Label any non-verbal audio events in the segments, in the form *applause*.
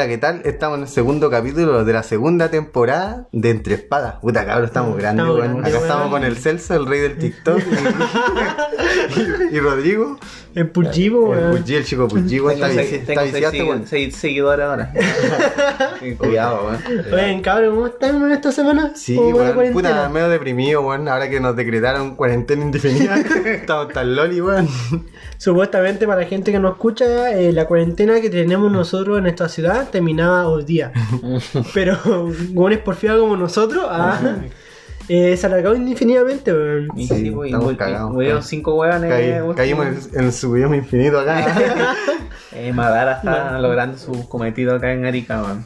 Hola, ¿qué tal? Estamos en el segundo capítulo de la segunda temporada de Entre Espadas. Puta cabrón, estamos grandes, Estamos grandes, Acá estamos con el Celso, el rey del TikTok. Y, y Rodrigo. El Puchivo, El. Puchi, el chico weón. Está, seis- está tengo seis viciado este weón. seis seguidores ahora. *laughs* Cuidado, weón. Oigan, cabrón, ¿cómo están en esta semana? Sí, ¿Cómo va la weón. Puta, medio deprimido, weón. Ahora que nos decretaron cuarentena indefinida. *laughs* estamos tan loli, weón. Supuestamente, para la gente que nos escucha, eh, la cuarentena que tenemos nosotros en esta ciudad terminaba hoy día. *laughs* Pero, hueones porfiados como nosotros, ah, eh, se alargó indefinidamente, weón. Sí, sí, estamos cagados. cinco weones. Caí- último. caímos en, en su idioma infinito acá. *laughs* Eh, Madara está logrando su cometido acá en Arica, weón.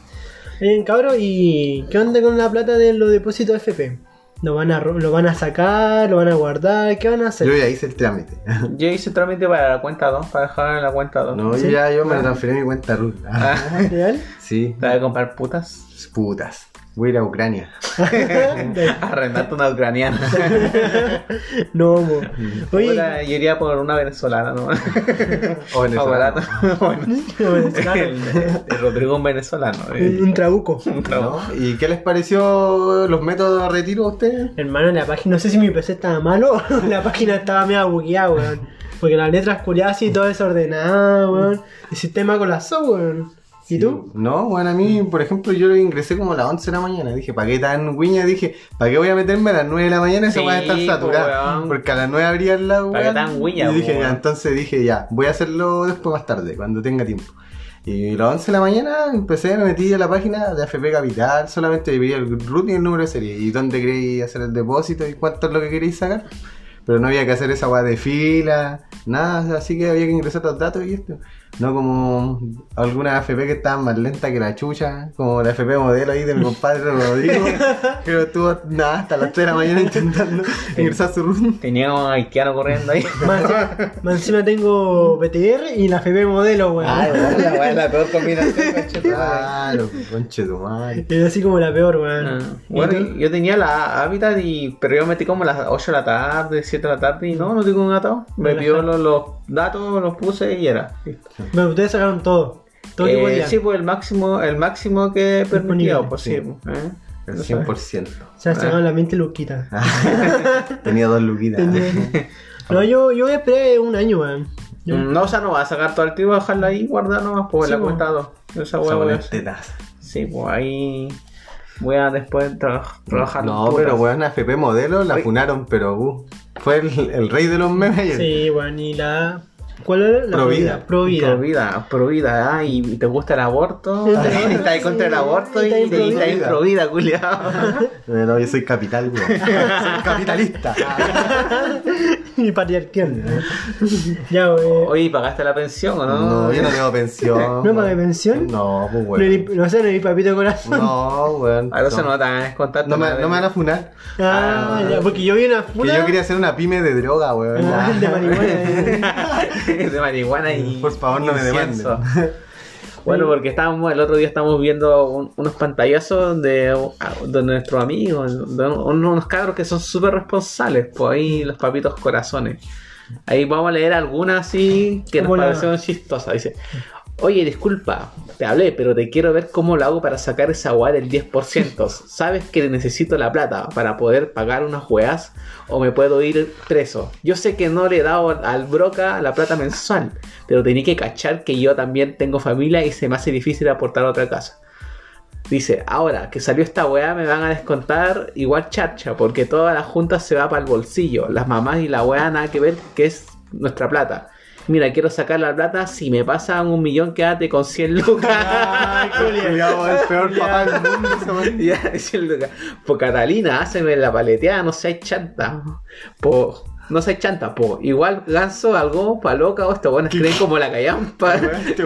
Bien, cabrón, ¿y qué onda con la plata de los depósitos FP? ¿Lo van a, lo van a sacar? ¿Lo van a guardar? ¿Qué van a hacer? Yo ya hice el trámite. *laughs* Yo hice trámite para la cuenta 2, para dejar en la cuenta 2. No, yo ya yo me lo transferí a mi cuenta RUT. Ah, ¿Real? Sí, ¿Te vas a comprar putas? putas. Voy a ir a Ucrania. *laughs* Arrendarte una ucraniana. *laughs* no, mo. Oye, Puta, yo iría por una venezolana, ¿no? *laughs* O barato. Bueno, claro, el, el Rodrigo un venezolano. un, eh. un trabuco. Un trabajo. ¿No? ¿Y qué les pareció los métodos de retiro a ustedes? Hermano, la página, no sé si mi PC estaba malo o la página estaba media bugueada, weón. Porque las letras curiosas y todo desordenado, weón. El sistema colapsó, weón. ¿Y tú? No, bueno, a mí, por ejemplo, yo ingresé como a las 11 de la mañana. Dije, ¿para qué tan guiña? Dije, ¿para qué voy a meterme a las 9 de la mañana? Esa Sí, va a estar saturada. weón. Porque a las 9 abrían la ¿Para qué tan guiña, Y dije, entonces dije, ya, voy a hacerlo después más tarde, cuando tenga tiempo. Y a las 11 de la mañana empecé, me metí a la página de AFP Capital, solamente vi el root y el número de serie. Y dónde queréis hacer el depósito y cuánto es lo que queréis sacar. Pero no había que hacer esa weá de fila, nada, así que había que ingresar los datos y esto. No como algunas AFP que estaban más lentas que la chucha, como la AFP modelo ahí de mi compadre Rodrigo, que estuvo nada, hasta las 3 de la mañana intentando ingresar su root. Tenía un haitiano corriendo ahí. *laughs* Más, encima tengo BTR y la FP modelo, weón. Ah, la es la peor combinación, conchetumare. Claro, conche tu madre. Es así como la peor, weón. Ah, ¿Y Bueno, yo tenía la Habitat, y, pero yo metí como a las 8 de la tarde, 7 de la tarde y no, no tengo un atado. Me pidió los, los datos, los puse y era. Listo. Bueno, ustedes sacaron todo. Todo Eh, sí, pues el máximo, el máximo que permitía, pues sí. sí. ¿eh? El No sé. 100%. O sea, sacaron la mente luquita. *laughs* Tenía dos luquitas. *laughs* No, yo, yo voy a esperar un año, weón. Yo- Mm, No, o sea, no va a sacar todo el tiro, dejarlo ahí guardar nomás, pues Sí, la pues. cuenta 2. Esa hueá. Sí, pues ahí voy a después tra- trabajar. No, putas. pero weón, AFP modelo la funaron, pero uh, fue el, el rey de los memes. Sí, weón, y la. ¿Cuál era? La Provida. Provida. Pro vida, pro vida, ah, y te gusta el aborto, está ahí contra el aborto y Está ahí te está ahí pro pro vida, culiao. *laughs* No, yo soy capital, weón. *laughs* soy capitalista. *laughs* *laughs* y patriarcal. ya, weón. Oye, ¿y ¿pagaste la pensión o no? No, yo no tengo pensión. *laughs* ¿No pagué pensión? No, pues No, weón. ni- no sé, no mi papito corazón. No, weón. A veces no. no te van a descontar. No me, no me van a funar. Ah, Ah. ya, porque yo vi una Que funa. yo quería hacer una pyme de droga, weón. Ah, de marihuana. *laughs* de marihuana y. Por favor, no me demanden. Bueno, porque estábamos, el otro día estábamos viendo un- unos pantallazos de, de nuestros amigos, de un- unos cabros que son súper responsables, pues ahí los papitos corazones. Ahí vamos a leer algunas así que nos ¿Cómo la- parecieron chistosas. Dice, oye, disculpa, te hablé, pero te quiero ver cómo lo hago para sacar esa weá del 10%. *laughs* ¿Sabes que necesito la plata para poder pagar unas weas o me puedo ir preso? Yo sé que no le he dado al broca la plata mensual, pero tenía que cachar que yo también tengo familia y se me hace difícil aportar a otra casa. Dice, ahora que salió esta weá me van a descontar igual charcha, porque toda la junta se va para el bolsillo. Las mamás y la weá nada que ver, que es nuestra plata. Mira, quiero sacar la plata, si me pasan un millón, quédate con 100 lucas. *laughs* Ay. Culiao, el peor papá del mundo. Ya, 100 *laughs* lucas. Pues Catalina, háceme la paleteada, no seas chanta. Po, no seas chanta, po. Igual ganso, algo, pa' loca, o estos buenos creen como la callampa. *laughs* Este.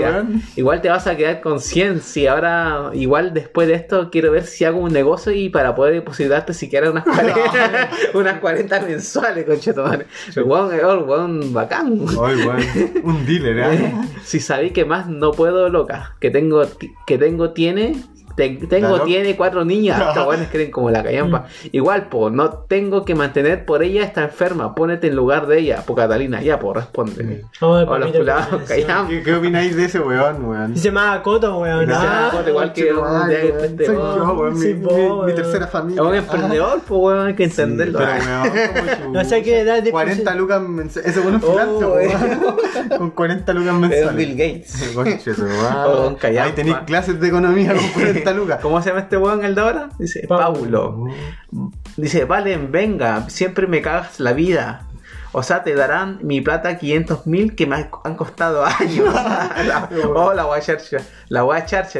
Igual te vas a quedar con 100. Si ahora, igual después de esto, quiero ver si hago un negocio y para poder depositarte siquiera unas *laughs* 40, *laughs* unas 40 mensuales, conchetomare. El weón bacán. Ay, weón. Un dealer, ¿eh? Si sabéis que más no puedo, loca, que tengo, que tengo tiene, Te- tengo, Claro. tiene cuatro niñas. *laughs* Estos weones creen como la callampa. Igual, po, no tengo que mantener por ella, está enferma. Pónete en lugar de ella, po Catalina, ya, po, responde. Ay, Hola, papito, culados, gracias. callampa. ¿Qué, qué opináis de ese weón, weón? Se llama Coto, weón. Gracias, Ah, Coto, igual que weón. weón, mi, weón. tercera Es familia. un emprendedor, pues weón, hay que entenderlo. Pero weón, como *laughs* No sé qué edad de 40 lucas mensuales. Ese bueno es Oh, weón. *laughs* Con 40 lucas Es mensuales. Bill Gates. O Callampa. Ahí tenéis clases de economía con 40 lucas. ¿Cómo se llama este weón el de ahora? Dice Paulo. Dice, Valen, venga, siempre me cagas la vida. O sea, te darán mi plata 500 mil que me han costado *laughs* años. la, *laughs* oh, la wea charcha. La wea charcha.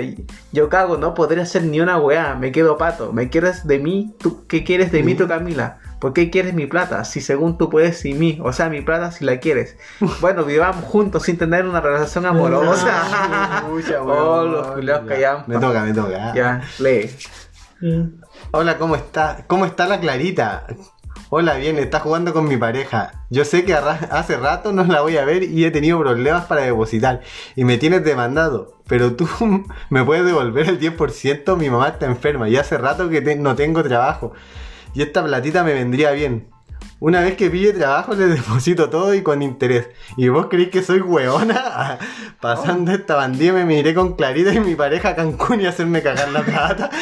Yo cago, no podré hacer ni una weá. Me quedo pato. ¿Me quieres de mí? ¿Tú, ¿Qué quieres de mí tú, Camila? ¿Por qué quieres mi plata? Si según tú puedes sin mí. O sea, mi plata si la quieres. *laughs* Bueno, vivamos juntos sin tener una relación amorosa. Pucha, oh, los culiados. Me toca, me toca. Ya, lee. Hola, ¿cómo está? ¿Cómo está la Clarita? Hola, bien, está jugando con mi pareja. Yo sé que hace rato no la voy a ver y he tenido problemas para depositar. Y me tienes demandado. Pero tú *laughs* me puedes devolver el 10%. Mi mamá está enferma y hace rato que no tengo trabajo. Y esta platita me vendría bien. Una vez que pille trabajo le *laughs* deposito todo y con interés. ¿Y vos creéis que soy hueona? *laughs* Pasando esta bandía me miré con Clarita y mi pareja a Cancún y hacerme cagar la plata. *laughs*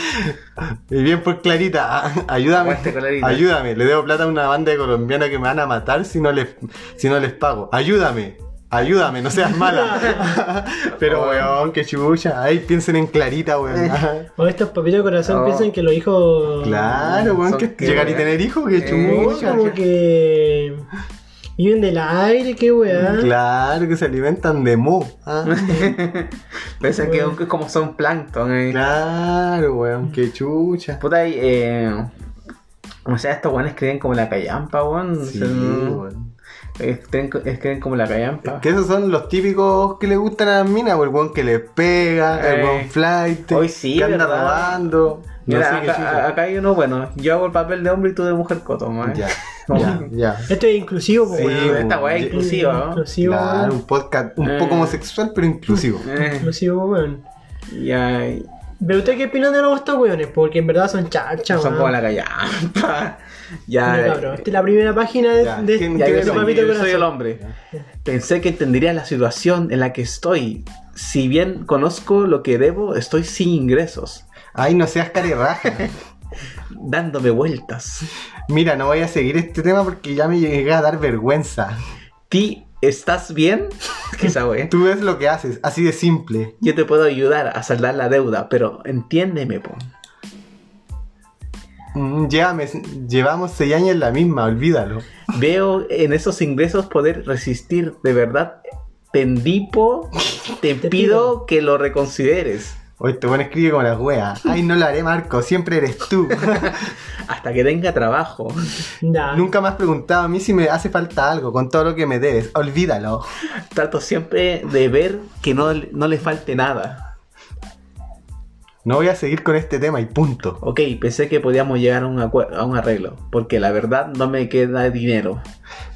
Y bien por Clarita, ayúdame. Ayúdame, le debo plata a una banda de colombianos que me van a matar si no les, si no les pago. Ayúdame. Ayúdame, no seas mala. *laughs* Pero Oh. weón, que chucha. Ay, piensen en Clarita, weón. O estos papitos de corazón Oh. piensan que los hijos. Claro, weón, Son que que llegar y tener hijos, que Eh, Oh, chucha. como que. Viven del aire, qué weá. Claro, que se alimentan de mo. ah. *laughs* Piensan que es como son plancton. eh. Claro, weón, qué chucha. Puta, y, eh, o sea, estos weones creen como la callampa, weón. Sí, O sea, no- weón. Eh, creen, eh, creen como la callampa. Que esos son los típicos que le gustan a las minas, o el weón que les pega, el Eh. weón flight, Hoy sí, que anda ¿verdad? robando. No Mira, acá, hay uno, bueno, yo hago el papel de hombre y tú de mujer coto, man. Ya, *laughs* Vamos. ya, ya. Esto es inclusivo, po, Sí, weón. esta weá es inclusiva, ¿no? Inclusivo, Claro, un podcast un Eh. poco homosexual, pero inclusivo. Eh, Inclusivo, weón. ya, ¿Pero usted qué opinan de los estos weones? Porque en verdad son chachas, son como la callampa. Ya, Mira, cabrón, esta es la primera página de, Ya, de, ¿quién- de- soy, Papito yo soy el hombre. Pensé que entendería la situación en la que estoy. Si bien conozco lo que debo, estoy sin ingresos, Ay, no seas carirraja. *laughs* dándome vueltas. Mira, no voy a seguir este tema porque ya me llegué a dar vergüenza. Ti, ¿estás bien? ¿Qué esa wea? Tú ves lo que haces, así de simple. Yo te puedo ayudar a saldar la deuda, pero entiéndeme, po. Mm, llévame- llevamos seis años en la misma, olvídalo. Veo en esos ingresos poder resistir. De verdad, te endipo, te *laughs* Te pido que lo reconsideres. Hoy te bueno escribe como las weas. Ay, no lo haré, Marco, siempre eres tú. *laughs* Hasta que tenga trabajo. Ya. Nunca me has preguntado a mí si me hace falta algo con todo lo que me debes. Olvídalo. Trato siempre de ver que no, no le falte nada. No voy a seguir con este tema y punto. Ok, pensé que podíamos llegar a un, a un arreglo, porque la verdad no me queda dinero.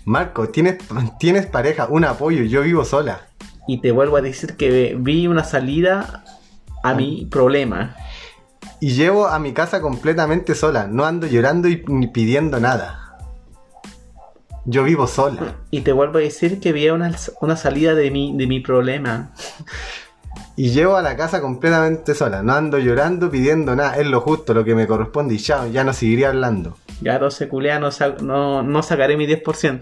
Marco, tienes, tienes pareja, un apoyo, yo vivo sola. Y te vuelvo a decir que vi una salida a mi problema. Y llevo a mi casa completamente sola. No ando llorando y ni pidiendo nada. Yo vivo sola. Y te vuelvo a decir que vi una, una salida de mi, de mi problema. *laughs* Y llevo a la casa completamente sola. No ando llorando, pidiendo nada. Es lo justo, lo que me corresponde. Y ya, ya no seguiría hablando. Ya no se culea, no, no, no sacaré mi 10%.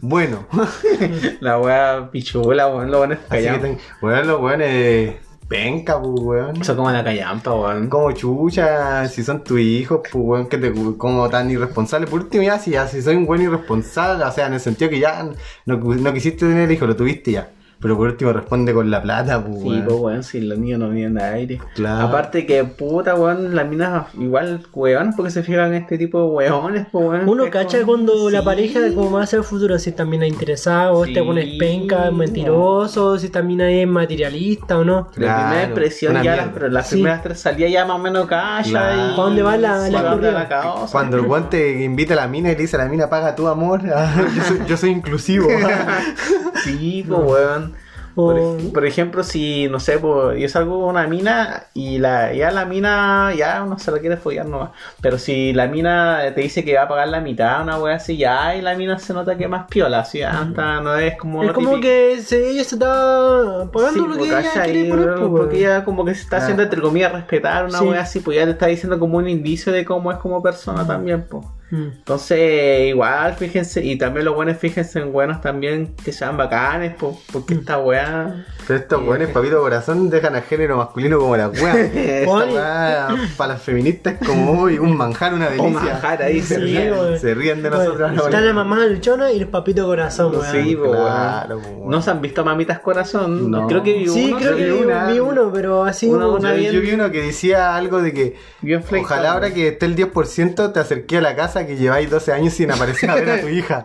Bueno, *laughs* la wea pichula, weón, lo bueno es callampa. ten... Weón, los weones... Penca, pues, weón. Son como la callampa, weón. Como chucha, si son tus hijos, pues weón, que te como tan irresponsable. Por último, ya, si, ya, si soy un buen irresponsable, o sea, en el sentido que ya no, no quisiste tener hijo, lo tuviste ya. Pero por último responde con la plata, pues Sí, weón. pues weón, si los niños no vienen de aire. Claro. Aparte que puta, weón, las minas igual weón, porque se fijan en este tipo de weones, pues weón. Uno Es cacha cuando la Sí. pareja, como va a ser el futuro, si también es interesado, o este Sí. pone penca, es mentiroso, si también es materialista o no. La primera Claro, impresión una ya, las, pero las Sí. primeras tres salía ya más o menos calla Claro. y... ¿Pa' dónde va la- Sí, la. Cuando el weón te invita a la mina y le dice a la mina, paga tu amor, *laughs* ah, yo, soy, yo soy inclusivo. *laughs* Sí, pues weón. Por, O- ej- por ejemplo, si, no sé, pues, yo salgo a una mina y la, ya la mina, ya uno se la quiere follar nomás. Pero si la mina te dice que va a pagar la mitad, una wea así, ya, y la mina se nota que más piola, así, ya, está, no es como... es como típico. que se- ella se está pagando Sí, lo que ella quiere poner, pues, porque ella como que se está haciendo Ah. entre comillas respetar una Sí. wea así, pues ya te está diciendo como un indicio de cómo es como persona también, pues. Mm. Entonces, igual, fíjense, y también los buenos, fíjense en buenos también que sean bacanes, pues, porque esta weá. Pero estos weones, papito corazón, dejan a género masculino como la *laughs* weá. Para las feministas es como uy, un manjar, una delicia. O manjar ahí, se Sí, ríen. weón. Se ríen de Bueno, nosotros. Está la mamá luchona y el papito corazón, weón. Sí, Claro. ¿No se han visto mamitas corazón? No. Creo que vi Sí, uno. creo que vi una. vi uno, pero así Una- como- una Yo- bien- Yo vi uno que decía algo de que Bien flexible. ojalá ahora que esté el 10% te acerqué a la casa que lleváis 12 años sin aparecer a ver a tu hija.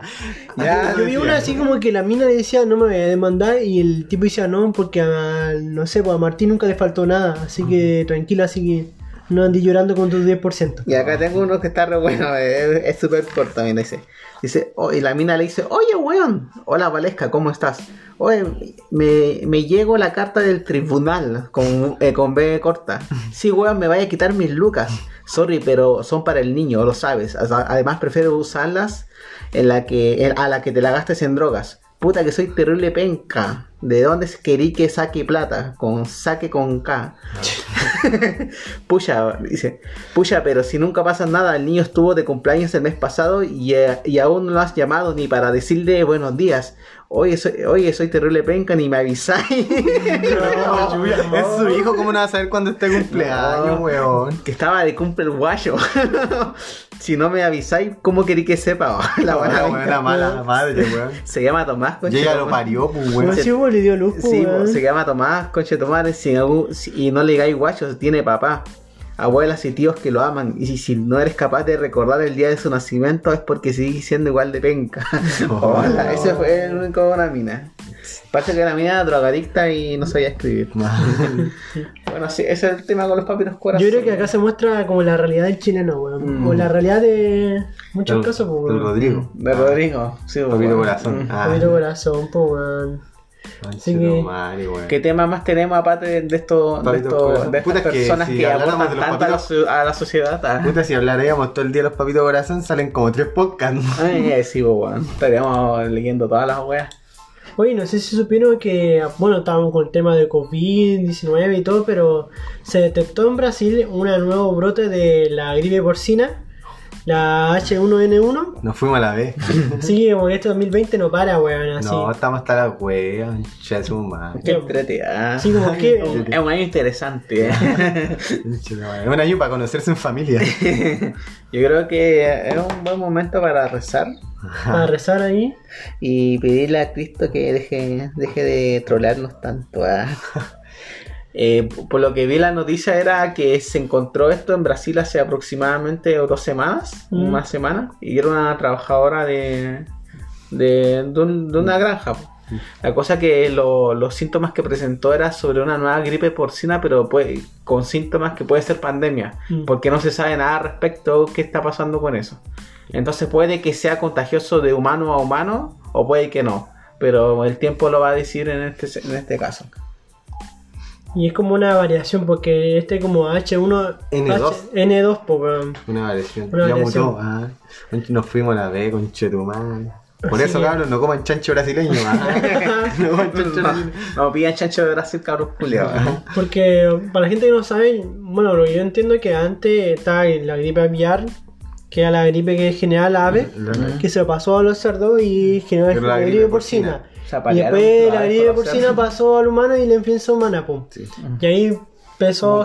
Ya, *laughs* Yo vi una así como que la mina le decía no me voy a demandar y el tipo decía no porque a, no sé, pues a Martín nunca le faltó nada, así que tranquila, así que no andes llorando con tus 10%. Y acá tengo uno que está re bueno, es súper corto, mira, dice. Dice, oh, y la mina le dice, oye, weón, hola Valesca, ¿cómo estás? Oye, me, me llegó la carta del tribunal con, eh, con B corta. *laughs* Sí, weón, me vaya a quitar mis lucas. Sorry, pero son para el niño, lo sabes. Además, prefiero usarlas en la que, en- a la que te la gastes en drogas. Puta que soy terrible penca. ¿De dónde querí que saque plata? Con saque con K. *laughs* Pucha, dice, pucha, pero si nunca pasa nada, el niño estuvo de cumpleaños el mes pasado y, eh, y aún no lo has llamado ni para decirle buenos días. Oye, soy, oye, soy terrible penca, ni me avisáis. *laughs* Es su hijo, ¿cómo no va a saber cuándo está el cumpleaños, No. weón? que estaba de cumple el guayo. *laughs* si no me avisáis, ¿cómo querí que sepa? *laughs* la buena La penca. buena mala madre, weón. Se llama Tomás, conche ella tu lo parió, pues, weón. sí, pues, le dio luz, pues, Sí, weón. se llama Tomás, conche si si- y no le digáis guacho, tiene papá, abuelas y tíos que lo aman. Y si, si no eres capaz de recordar el día de su nacimiento es porque sigues siendo igual de penca. *laughs* *laughs* Hola, ese fue el único una mina. Parece que la mina era drogadicta y no sabía escribir. *laughs* Bueno, sí, ese es el tema con los papitos corazón. Yo creo que acá se muestra como la realidad del chileno, weón. Mm. O la realidad de muchos El- casos, pues, weón. Rodrigo. De Rodrigo, sí, Papito bueno. corazón. Mm. Ah, Papito corazón, pues, weón. Que- madre. ¿Qué tema más tenemos aparte de, de estos de, corazón. de estas Puta, es que personas si que aportan tanto a la, a sociedad? Ah. Puta, si hablaríamos todo el día de los papitos corazón, salen como tres podcasts. Ay, sí, pues, weón. Estaríamos leyendo todas las weas. Oye, no sé si supieron que, bueno, estábamos con el tema de COVID-19 y todo, pero se detectó en Brasil un nuevo brote de la gripe porcina, la H1N1. Nos fuimos a la vez. *laughs* Sí, como que este 2020 no para, weón, así. No, estamos hasta la concha de su madre. Qué. Sí, como *laughs* que- Es un- es año interesante. eh. *laughs* Es un año para conocerse en familia. Yo creo que es un buen momento para rezar Para rezar ahí. y pedirle a Cristo que deje, deje de trolearnos tanto. ah. Eh, por lo que vi la noticia era que se encontró esto en Brasil hace aproximadamente dos semanas, Mm. una semana, y era una trabajadora de, de, de un- de una granja. po. La cosa que lo- los síntomas que presentó era sobre una nueva gripe porcina, pero puede- con síntomas que puede ser pandemia, Mm. porque no se sabe nada al respecto qué está pasando con eso. Entonces puede que sea contagioso de humano a humano o puede que no, pero el tiempo lo va a decir en este, en este caso. Y es como una variación, porque este como H1... N2. H- N2, pues, weón. Una variación. Una ya variación. mutó. Ah. Nos fuimos a la vez, conche tu madre. Por Sí. eso, cabros, no coman chancho brasileño. ah. *laughs* no coman chancho brasileño. no pillan chancho de Brasil, cabros culiados. Porque para la gente que no sabe, bueno, lo que yo entiendo es que antes estaba la gripe aviar, que era la gripe que generaba la ave, La- que se pasó a los cerdos y generó Pero la, la gripe gripe porcina. porcina. Y después la gripe porcina pasó al humano y la influenza humana, pum. Sí. Y ahí empezó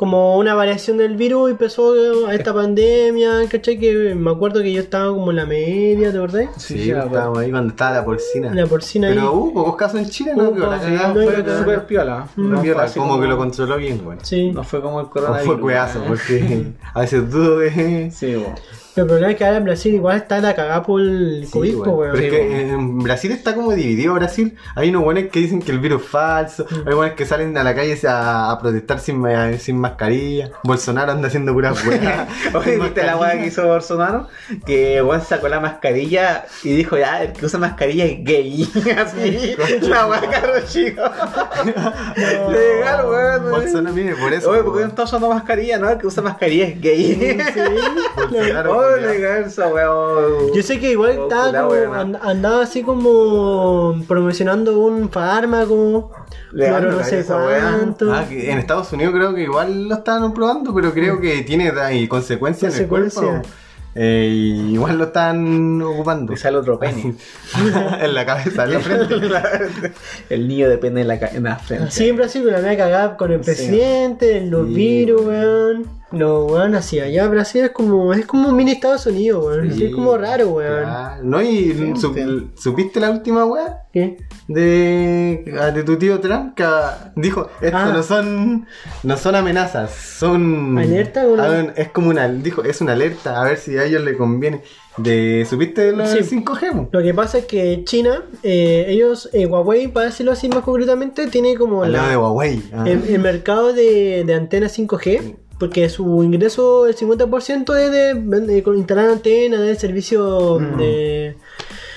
como una variación del virus y empezó a esta pandemia, ¿cachai? Que me acuerdo que yo estaba como en la media, ¿te acordás? Sí, Sí, estábamos ahí cuando estaba la porcina. La porcina ahí. Pero hubo pocos casos en Chile, ¿no? Hubo la cagada no, fue no, no. Súper piola. Mm. No así como que lo controló bien, güey. Sí. No fue como el coronavirus. fue cueazo, porque *laughs* a veces dudo de. Sí, bo. Pero el problema es que ahora en Brasil igual está la cagada por el Sí, COVID, weón. Pero es Sí, que en Brasil está como dividido Brasil. Hay unos buenos que dicen que el virus es falso. Mm. Hay buenos que salen a la calle a, a protestar sin, ma- sin mascarilla. Bolsonaro anda haciendo puras *laughs* weas. Oye, ¿viste la weá que hizo Bolsonaro? Que Juan sacó la mascarilla y dijo, ya, el que usa mascarilla es gay. *laughs* Así, la weá caro chico. *laughs* Legal, weón. Bolsonaro, mire, por eso. Oye, ¿por qué no está usando mascarilla? No, el que usa mascarilla es gay. Bolsonaro, Weón. Yo sé que igual Oh, estaba como, weón. and- andaba así como promocionando un fármaco, pero no sé esa weá. cuánto. Ah, que en Estados Unidos creo que igual lo estaban probando, pero creo que tiene ahí consecuencias en el Consecuencias. cuerpo. Eh, y igual lo están ocupando. Le sale otro pene. *laughs* en la cabeza, en la frente. *laughs* el niño depende en la, ca- en la frente. Así en Brasil con la media cagada con el Sí. presidente, los Sí, virus, weón. No, weón, así allá Brasil es como, es como un mini Estados Unidos, weón. Sí, es como raro, weón. Claro. No, y su- ¿supiste la última weá? ¿Qué? De, de tu tío Trump que dijo esto Ah. no son no son amenazas son ¿Alerta o no? Ah, es como una dijo es una alerta a ver si a ellos les conviene de supiste lo Sí. 5G mo? Lo que pasa es que China, eh, ellos, eh, Huawei, para decirlo así más concretamente, tiene como al la- lado de Huawei ah. el, el mercado de, de antenas 5G, porque su ingreso, el 50% es de, de instalar antenas, de servicio Mm. de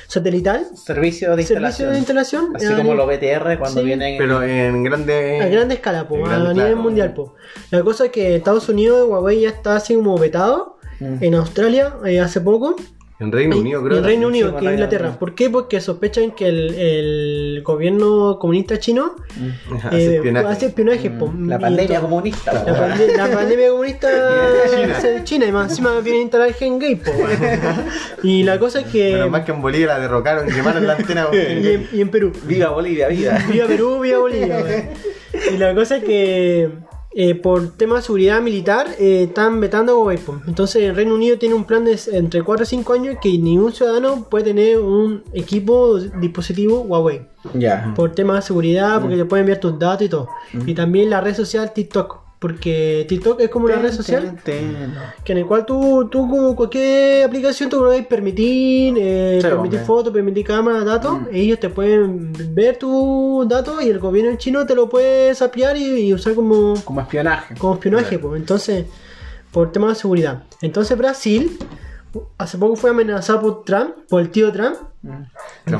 satelital, Servicio de servicio instalación. de instalación, Así a como los BTR cuando Sí. vienen. pero en grande a gran escala, po, a grande, nivel claro. mundial. Po. La cosa es que Estados Unidos, Huawei ya está así como vetado, Mm. en Australia eh, hace poco, en Reino Unido creo en Reino. Unido, que es Reino Inglaterra. ¿Por qué? Porque sospechan que el, el gobierno comunista chino *laughs* Hace eh, espionaje. hace espionaje. po. Mm, La pandemia comunista. La, po. pande- la *laughs* pandemia comunista *laughs* China. de China y más encima viene a instalar el gen gay. Y la cosa es que. Pero más que en Bolivia la derrocaron quemaron la antena y, en, y en Perú. Viva Bolivia, viva. Viva Perú, viva Bolivia, weón. Y la cosa es que. Eh, por tema de seguridad militar, eh, están vetando Huawei. po. Entonces, el Reino Unido tiene un plan de entre 4 o 5 años que ningún ciudadano puede tener un equipo dispositivo Huawei. Ya. Por tema de seguridad, porque te pueden enviar tus datos y todo. Y también la red social TikTok. Porque TikTok es como una red social que en el cual tú, tú como cualquier aplicación tú puedes permitir, eh, Sí, permitir fotos, permitir cámaras, datos, ellos te pueden ver tus datos y el gobierno chino te lo puede sapear y, y usar como, Como espionaje. como espionaje, pues. entonces, por tema de seguridad. Entonces Brasil hace poco fue amenazado por Trump, por el tío Trump,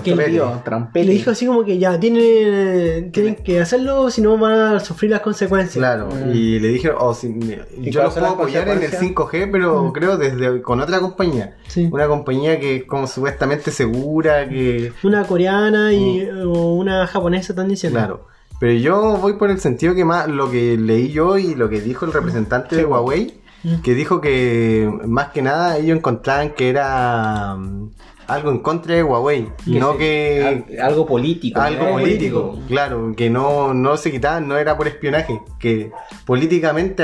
que-. Tío, Trampelli. le dijo así como que ya tienen, tienen que hacerlo, si no van a sufrir las consecuencias. Claro, Mm. y le dije, oh, sí, ¿Y yo lo cuáles son puedo apoyar en el consecuencias? 5G, pero creo desde con otra compañía. Sí. Una compañía que es como supuestamente segura, que... Una coreana y, o una japonesa están diciendo. Claro. Pero yo voy por el sentido que más lo que leí yo y lo que dijo el representante de Huawei, Mm. Que dijo que más que nada ellos encontraban que era mm, algo en contra de Huawei, no se- que al- algo político. algo político, claro, que no, no se quitaban, no era por espionaje, que políticamente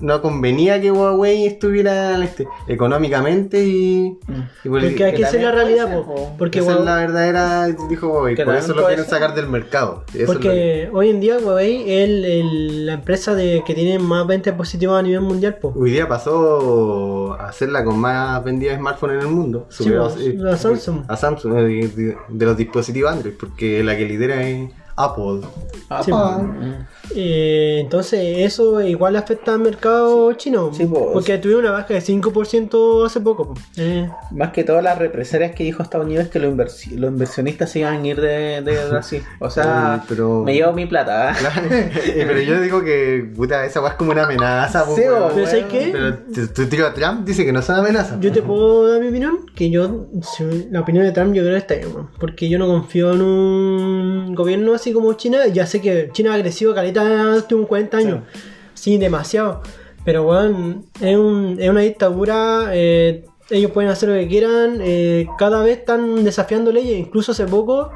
no convenía que Huawei estuviera este, económicamente y, y politi- Porque hay que que ser la realidad, ser, po. porque esa Huawei- es la verdadera, dijo Huawei, Que por eso lo quieren sacar del mercado. Eso es lo que- Porque hoy en día Huawei es el- el- la empresa de, que tiene más ventas positivas a nivel mundial. Po. Hoy día pasó a ser la con más vendida de smartphones en el mundo. Sí, Superó, a Samsung. A Samsung, eh, de, de- de los dispositivos Android, porque la que lidera es Apple. Ah, Sí, pa. Eh, entonces eso igual afecta al mercado chino. Sí, po. porque tuvieron una baja de 5% hace poco. po. Eh, Más que todas las represalias que dijo Estados Unidos es que los, inversi- los inversionistas se iban a ir de, de *laughs* Brasil. O sea, pero- me llevo mi plata. *laughs* ¿eh? Eh, pero yo digo que, puta, esa weá es como una amenaza. po, po, Pero ¿sabes qué? Pero tu- tío Trump dice que no son amenazas. Yo te puedo dar mi opinión, que yo, la opinión de Trump yo creo que está bien, porque yo no confío en un gobierno así como China, ya sé que China ha crecido caleta en los últimos 40 años, sí, demasiado, pero weón, es, un- es una dictadura, eh, ellos pueden hacer lo que quieran, eh, cada vez están desafiando leyes, incluso hace poco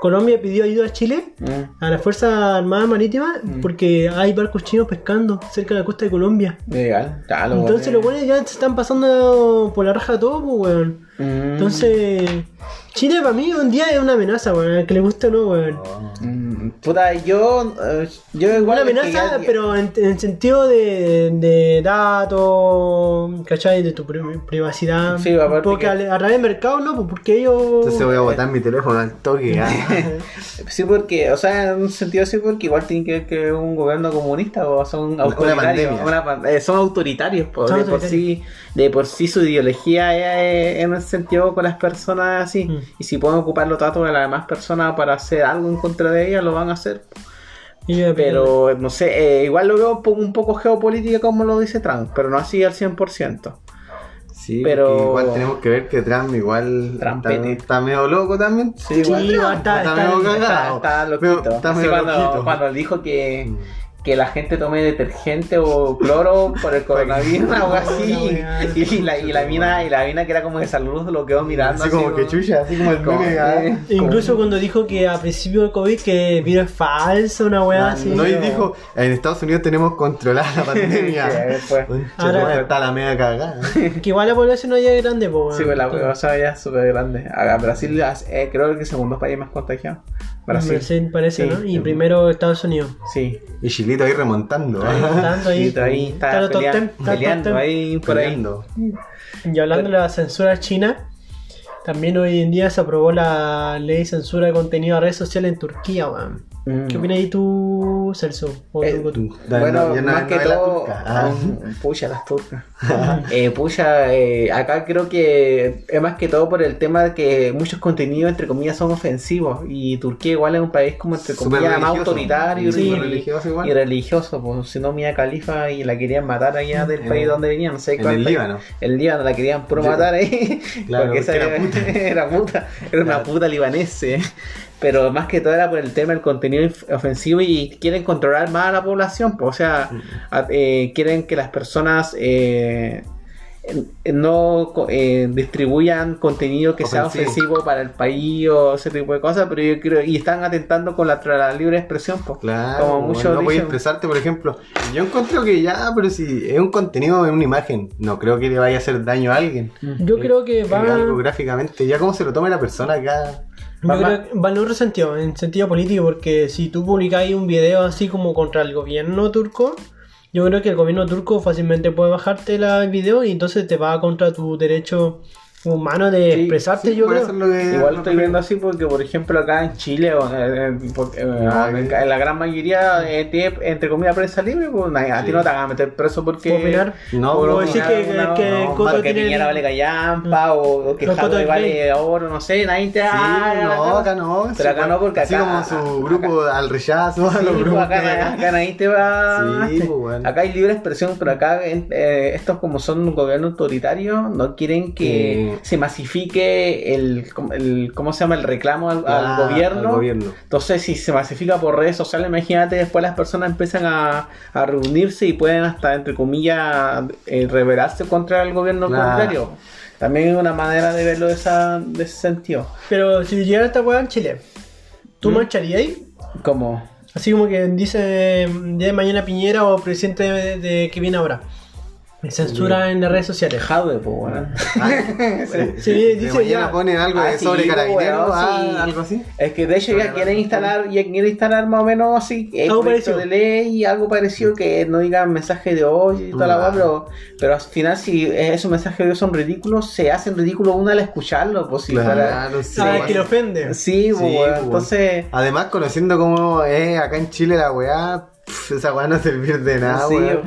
Colombia pidió ayuda a Chile, Mm, a las Fuerzas Armadas Marítimas, porque hay barcos chinos pescando cerca de la costa de Colombia. Legal. Ya, lo Entonces los buenos ya se están pasando por la raja todo, pues, weón. Mm, Entonces, Chile para mí un día es una amenaza, weón, que le guste o no, weón. Puta, yo, eh, yo igual. Una es que amenaza, pero en, en sentido de, de datos, ¿cachai? De tu pri- privacidad. Sí, Porque que- a través del mercado no, pues porque ellos. Entonces voy a botar mi teléfono al toque. ah. *laughs* Sí, porque, o sea, en un sentido sí, porque igual tiene que ver que un gobierno comunista o son Una autoritarios. pandemia. una pan- eh, son autoritarios, po, Son de por sí, de por sí su ideología es en ese sentido con las personas así. Mm. Y si pueden ocupar los datos de las demás personas para hacer algo en contra de ellas, lo van a hacer. Pero, no sé, eh, igual lo veo un poco, geopolítica como lo dice Trump, pero no así al 100%. Sí, Pero- igual tenemos que ver que Trump igual Trumpete. está, está medio loco también. Sí, Sí, igual está, está está- medio está- cagado. Está, está Medio- loquito. está Así medio cuando, loquito. cuando dijo que, que la gente tome detergente o cloro por el coronavirus o *laughs* algo así. *laughs* Y, y la, y la mina, y la mina que era como de salud lo quedó mirando. Así como que chucha, así como el como- meme. ah. *laughs* eh, Incluso cuando dijo que a principio del COVID que el virus es falso, una weá así. No, y dijo, en Estados Unidos tenemos controlada la pandemia. Sí, después. Concha, Ahora- madre, está la media cagada. Que igual la población allá es grande, pues. Sí, pues la cosa ya es súper grande. A a Brasil eh, creo que es el segundo país más contagiado. Brasil. Brasil parece, Sí. ¿no? Y primero Estados Unidos. Sí. Y Chilito ahí remontando. ah. Tanto ahí. Sí, *laughs* ahí está, Está top pelea- ten, peleando top ahí por ahí. Y hablando de la censura china, también hoy en día se aprobó la ley de censura de contenido a redes sociales en Turquía, weón. Mm. ¿Qué opinas ahí tú, Celso? O Eh, tú- bueno, no, no- más no que la todo, turca. Ah. um, pucha las turcas. *laughs* eh, pucha, eh, acá creo que es más que todo por el tema de que muchos contenidos, entre comillas, son ofensivos. Y Turquía igual es un país como, entre comillas, más autoritario Sí, y, religioso igual. y religioso. Pues, si no, Mía Califa y la querían matar allá del En país donde venían. No sé en cuál el país. Líbano. El Líbano la querían puro Sí. matar ahí. Claro, *laughs* porque esa porque era, era puta. *laughs* era puta. Era una puta libanese. Pero más que todo era por el tema del contenido ofensivo y quieren controlar más a la población. pues, o sea, a- eh, quieren que las personas eh, eh, no co- eh, distribuyan contenido que sea Ofensivo. para el país o ese tipo de cosas. Pero yo creo, y están atentando con la, la libre expresión. pues. Claro, Como muchos no puedes dicen. expresarte, por ejemplo. Yo encuentro que ya, pero si es un contenido, es una imagen, no creo que le vaya a hacer daño a alguien. Yo creo que Es va, algo gráficamente, ya como se lo tome la persona acá. Yo va creo que va en otro sentido, en sentido político, porque si tú publicáis un video así como contra el gobierno turco, yo creo que el gobierno turco fácilmente puede bajarte la- el video y entonces te va contra tu derecho humano de Sí, expresarte, Sí, yo creo. que- Igual lo estoy viendo así porque, por ejemplo, acá en Chile, o, eh, porque, Ah, en, la gran mayoría eh, tiene, entre comillas, prensa libre, pues a ti no te van a meter preso porque... ¿Puedo opinar? No, por no, decir que, una- que no, Coto tiene... Vale callampa o, o que Jadwe vale oro, no sé, nadie te... Sí, ah, no, acá no. Pero acá no, porque Así acá- como su grupo al rechazo, Sí, *laughs* los pues, grupos acá, nadie te va... Sí, pues, bueno. Acá hay libre expresión, pero acá eh, estos como son un gobierno autoritario, no quieren que Se masifique el, el- ¿cómo se llama? el reclamo al, al Ah, gobierno. al gobierno. Entonces, si se masifica por redes sociales, imagínate, después las personas empiezan a, a reunirse y pueden hasta, entre comillas, eh, rebelarse contra el gobierno contrario. También es una manera de verlo de, esa, de ese sentido. Pero si llegara esta weá en Chile, ¿tú ¿Mm? marcharías? Como, Así como que dice día de mañana Piñera o presidente de, de que viene ahora. Censura en las redes sociales. Jadwe, pues, *laughs* bueno. Sí, Sí, De dice mañana ya. ponen algo Ah, de sí, sobre pues, carabinero, weón, ah, sí. algo así. Es que de hecho ya quieren instalar, ya quieren instalar más o menos así eh, Algo proyecto parecido. de ley y algo parecido que no digan mensaje de hoy y toda la Ah. weá, pero, pero al final si esos mensajes de hoy son ridículos, se hacen ridículos uno al escucharlo, pues si fuera- Claro, sí. Ah, que le ofende. Sí, pues, Sí, weón, pues. entonces Además, conociendo cómo es acá en Chile la weá, pf, esa weá no servir de nada, sí, weón.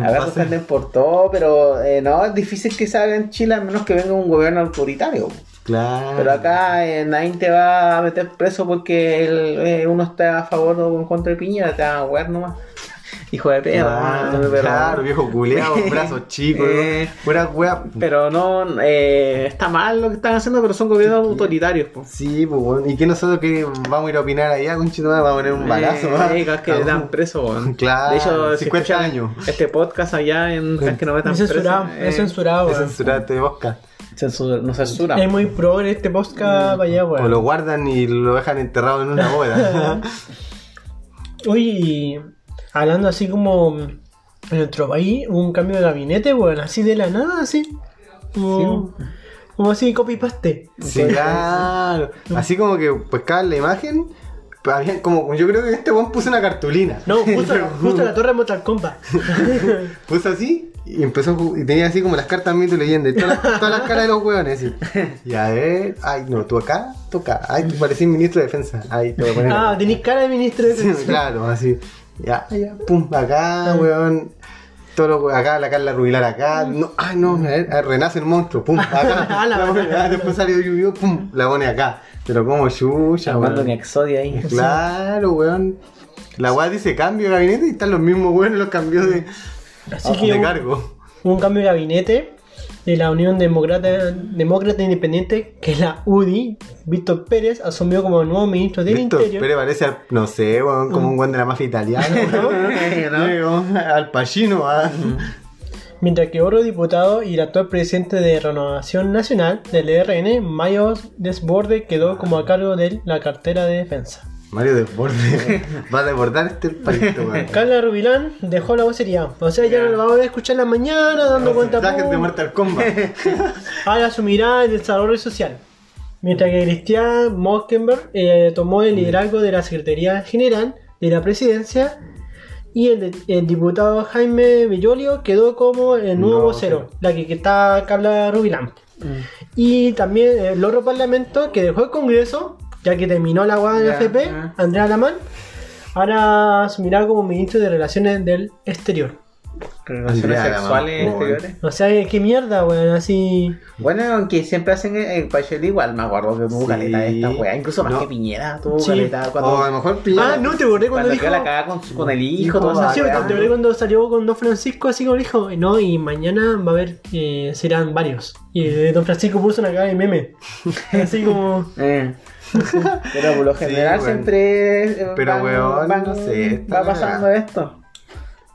Pasa- ofenden por todo, pero eh, no, es difícil que salga en Chile a menos que venga un gobierno autoritario. Claro. Pero acá eh, nadie te va a meter preso porque el- eh, uno está a favor o en contra de Piñera, te va a wear nomás. Hijo de perro, Claro, no, pero- claro, viejo culeado, *laughs* brazos chicos, Eh, pura weá. Pero no, eh, está mal lo que están haciendo, pero son gobiernos autoritarios. po. Sí, pues bueno. ¿Y que nosotros que vamos a ir a opinar allá, conchito? Vamos a poner un balazo, Eh, ¿va? eh, que Ah, dan preso, weón. Claro, *laughs* De hecho, si 50 escuchan años. Este podcast allá en que no metan Es censurado, preso, eh, es censurado. Es weón. censurarte de Oscar. censura- no censura. Es muy progre este podcast para allá, O weón. lo guardan y lo dejan enterrado en una boda. *laughs* Oye, hablando así como en nuestro país, hubo un cambio de gabinete, weón, así de la nada, así. Como, como así, copy paste. sí, claro. Así como que pescaban la imagen, había como, yo creo que este weón puso una cartulina. No, justo, justo *laughs* la torre de Mortal Kombat. *laughs* Puso así y empezó y tenía así como las cartas mito y todas, las- todas las caras de los hueones. así. Y a ver, ay, no, tú acá, acá, ay, tú parecís ministro de defensa, ay, te voy a poner. Ah, tenéis cara de ministro de Sí, defensa. claro, así. Ya, ya, pum, acá, weón. Todo lo, acá, la Carla Rubilar acá. No, ay, no, a ver, a- renace el monstruo, pum, acá. Ah, *laughs* la pone- ah, después salió Yu-Gi-Oh, pum, la pone acá. Pero como chucha, Armando un weón. exodio ahí. Claro, weón. La weá dice cambio de gabinete y están los mismos weones los cambios de, Así que de un, cargo. un cambio de gabinete de la Unión Demócrata, Demócrata Independiente, que es la UDI. Víctor Pérez asumió como nuevo ministro del Víctor Interior. Pérez parece, al- no sé, como un weón de la mafia italiana, *laughs* weón, Al Pacino, ah. Mientras que otro diputado y el actual presidente de Renovación Nacional del ERN, Mayo Desborde, quedó como a cargo de la cartera de defensa. Mario Desborde *laughs* va a desbordar este palito, *laughs* weón. Carla Rubilán dejó la vocería. O sea, ya no lo vamos a escuchar en la mañana dando cuenta. De. Mortal Kombat. *laughs* Ahora asumirá el desarrollo social. Mientras que Cristian Mockenberg eh, tomó el liderazgo de la Secretaría General de la Presidencia y el, el diputado Jaime Bellolio quedó como el nuevo No, vocero, la que, que está Carla Rubilán. Y también el otro parlamento que dejó el Congreso, ya que terminó la guada de la Ya, FP. Andrea Lamán, ahora asumirá como ministro de Relaciones del Exterior. Relaciones Andrea, sexuales exteriores. O sea, qué mierda, weón, así. Bueno, aunque siempre hacen el, el Pachel igual, me acuerdo que tuvo Sí. caleta de esta weá. Incluso más No. que Piñera tuvo Sí. caleta cuando, O a lo mejor Piñera. Ah, no, te acordé cuando cuando dijo. quedó la cagada con, su- con el hijo, Hijo, todo eso. Sí, te acordé cuando salió con Don Francisco así como dijo, no, y mañana va a haber, eh, serán varios. Y eh, Don Francisco puso una cara de meme. *laughs* así como. Eh. Pero por lo Sí, general bueno. siempre eh, Pero, weón, no sé, va pasando la esto.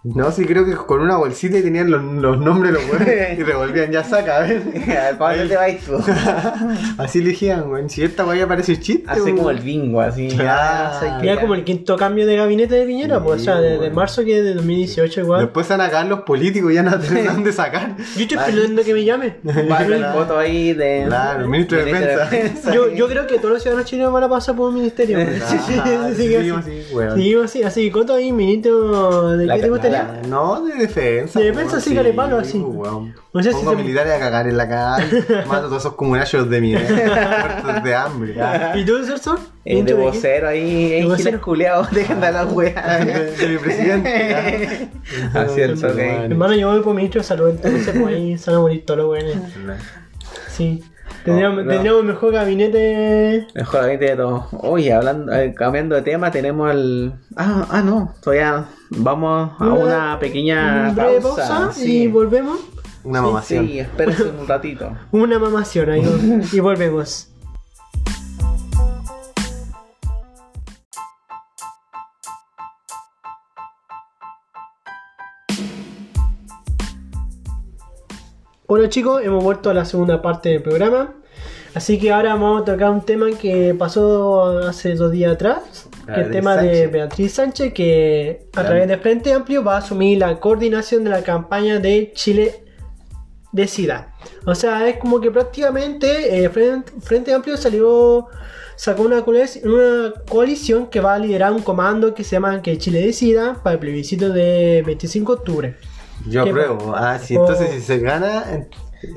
No, sí, creo que con una bolsita y tenían los, los nombres de los weones *laughs* y revolvían, ya saca, a ver. ¿Para dónde te vas tú? *laughs* Así elegían, weón. Si esta weá parece chiste. Así weón. como el bingo, así. Ah, Mira que- como el quinto cambio de gabinete de Piñera, pues, o sea, Sí, desde bueno. marzo que de 2018 igual. Después se van a cagar los políticos y ya no *laughs* tienen dónde sacar. Yo estoy esperando que me llame. Va a haber foto ahí de. Claro, ministro de Defensa. Yo, yo creo que todos los ciudadanos chilenos van a pasar por un ministerio. Ah, Sí, sí, sí, sí, seguimos así. Seguimos así, así, ¿cuánto hay ministro de La qué te gustaría? La- No, de defensa. De defensa, weón, sí, carepalo, así. weón. No sé si Pongo se- militares a cagar en la calle, *laughs* mato a todos esos comunachos de mierda, muertos de hambre. ah. ¿Y tú, Celso? Eh, de vocero ahí, De en vocero. giles culeados, *laughs* dejen de la De, weá. de mi presidente. Ah, *laughs* cierto, ok. Hermano, yo voy por ministro de salud, entonces pues ahí se van a morir todos los güeyes. Sí. Tendríamos, no. tendríamos mejor gabinete. Mejor gabinete de todo. Oye, hablando, eh, cambiando de tema, tenemos el. Ah, ah no, todavía vamos a una pequeña un breve pausa. pausa sí. y volvemos. Una Sí, mamación. Sí, espérense un ratito. *laughs* Una mamación ahí y volvemos. Bueno chicos, hemos vuelto a la segunda parte del programa. Así que ahora vamos a tocar un tema que pasó hace dos días atrás. Que el tema de Sánchez. Beatriz Sánchez, que a través de Frente Amplio va a asumir la coordinación de la campaña de Chile Decida. O sea, es como que prácticamente eh, Frente, Frente Amplio salió, sacó una, una coalición que va a liderar un comando que se llama que Chile Decida para el plebiscito de 25 de octubre. Yo ¿Qué apruebo. Ah, sí, Oh. entonces si se gana,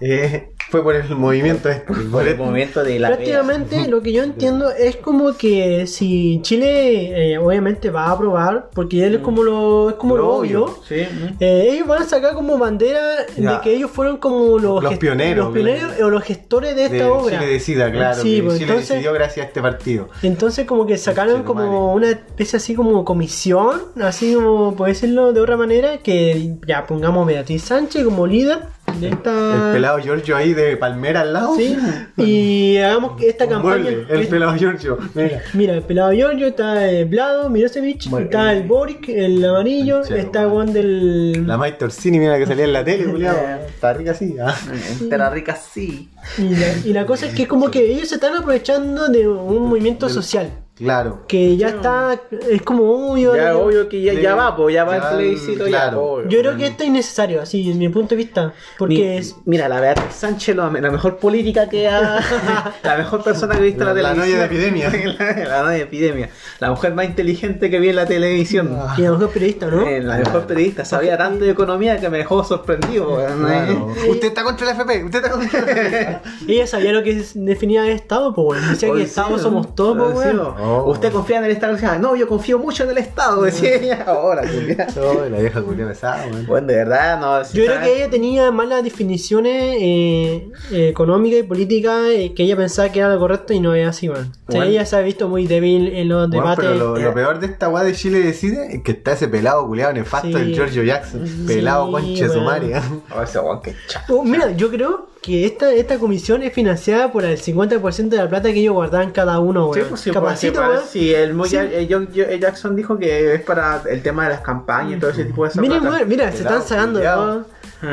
eh, fue por el movimiento este. Por el movimiento de la Prácticamente lo que yo entiendo es como que si Chile eh, obviamente va a aprobar, porque él es como lo, es como Lo lo obvio. obvio, Sí, eh, ellos van a sacar como bandera Ya. de que ellos fueron como los, Los pioneros, los pioneros o los gestores de esta De obra. Chile decida, claro. Sí, pues, Chile entonces- decidió gracias a este partido. Entonces como que sacaron como una especie así como comisión, así como por decirlo de otra manera, que ya pongamos a Beatriz Sánchez como líder El pelado Giorgio ahí de Palmera al lado. Sí, *laughs* y hagamos que esta campaña... mueble, el pelado Giorgio. Mira. Mira, el pelado Giorgio, está el Vlado, Mirosevic, Muy está el Boric, el amarillo, está. Juan del... La Mike Torsini, mira que salía en la tele, *laughs* culiao. Está rica así. ah. Entera rica sí. Y la, y la cosa es que es como que ellos se están aprovechando de un movimiento social. Claro. que ya está, es como obvio. Ya, ¿no? obvio que ya, ya va, pues ya va Ya, el plebiscito, ya, claro. obvio. Yo creo que esto es innecesario, así, en mi punto de vista. Porque Mi- es. Mira, la Beatriz Sánchez, la, la mejor política que ha. *laughs* la mejor persona que he visto en la, La- *laughs* la televisión. novia de epidemia. la, la novia de epidemia. La mujer más inteligente que vi en la televisión. Y a lo mejor periodista, ¿no? Eh, la mejor periodista. Sabía tanto de economía que me dejó sorprendido. Claro. *laughs* ¿eh? Usted está contra la FP, usted está contra la FP. Ella sabía lo que es- definía el Estado, pues bueno. Decía que Oye, Estado sí, somos todos, pues Sí, bueno. Oh. Usted confía en el Estado. Decía, no, yo confío mucho en el Estado. Decía *laughs* ella. Ahora. *laughs* Oh, la vieja culia pesada, weón. Bueno, de verdad, no. si Yo creo que ella tenía malas definiciones eh, eh, económicas y políticas eh, que ella pensaba que era lo correcto y no es así, man. O sea, Bueno. ella se ha visto muy débil en los Weón, debates. pero lo, lo peor de esta weá de Chile decide es que está ese pelado culiado nefasto Sí. del Giorgio Jackson. Pelado Sí, conche sumaria. Oh, ese weón, qué chato. Oh, mira, yo creo que esta, esta comisión es financiada por el 50% de la plata que ellos guardaban cada uno, Sí, weón. pues sí, Capacito, pues, sí, weón. sí, el, Sí. el John- el Jackson dijo que es para el tema de las campañas y todo ese tipo de cosas. Weón, mira, se están sacando. Ah.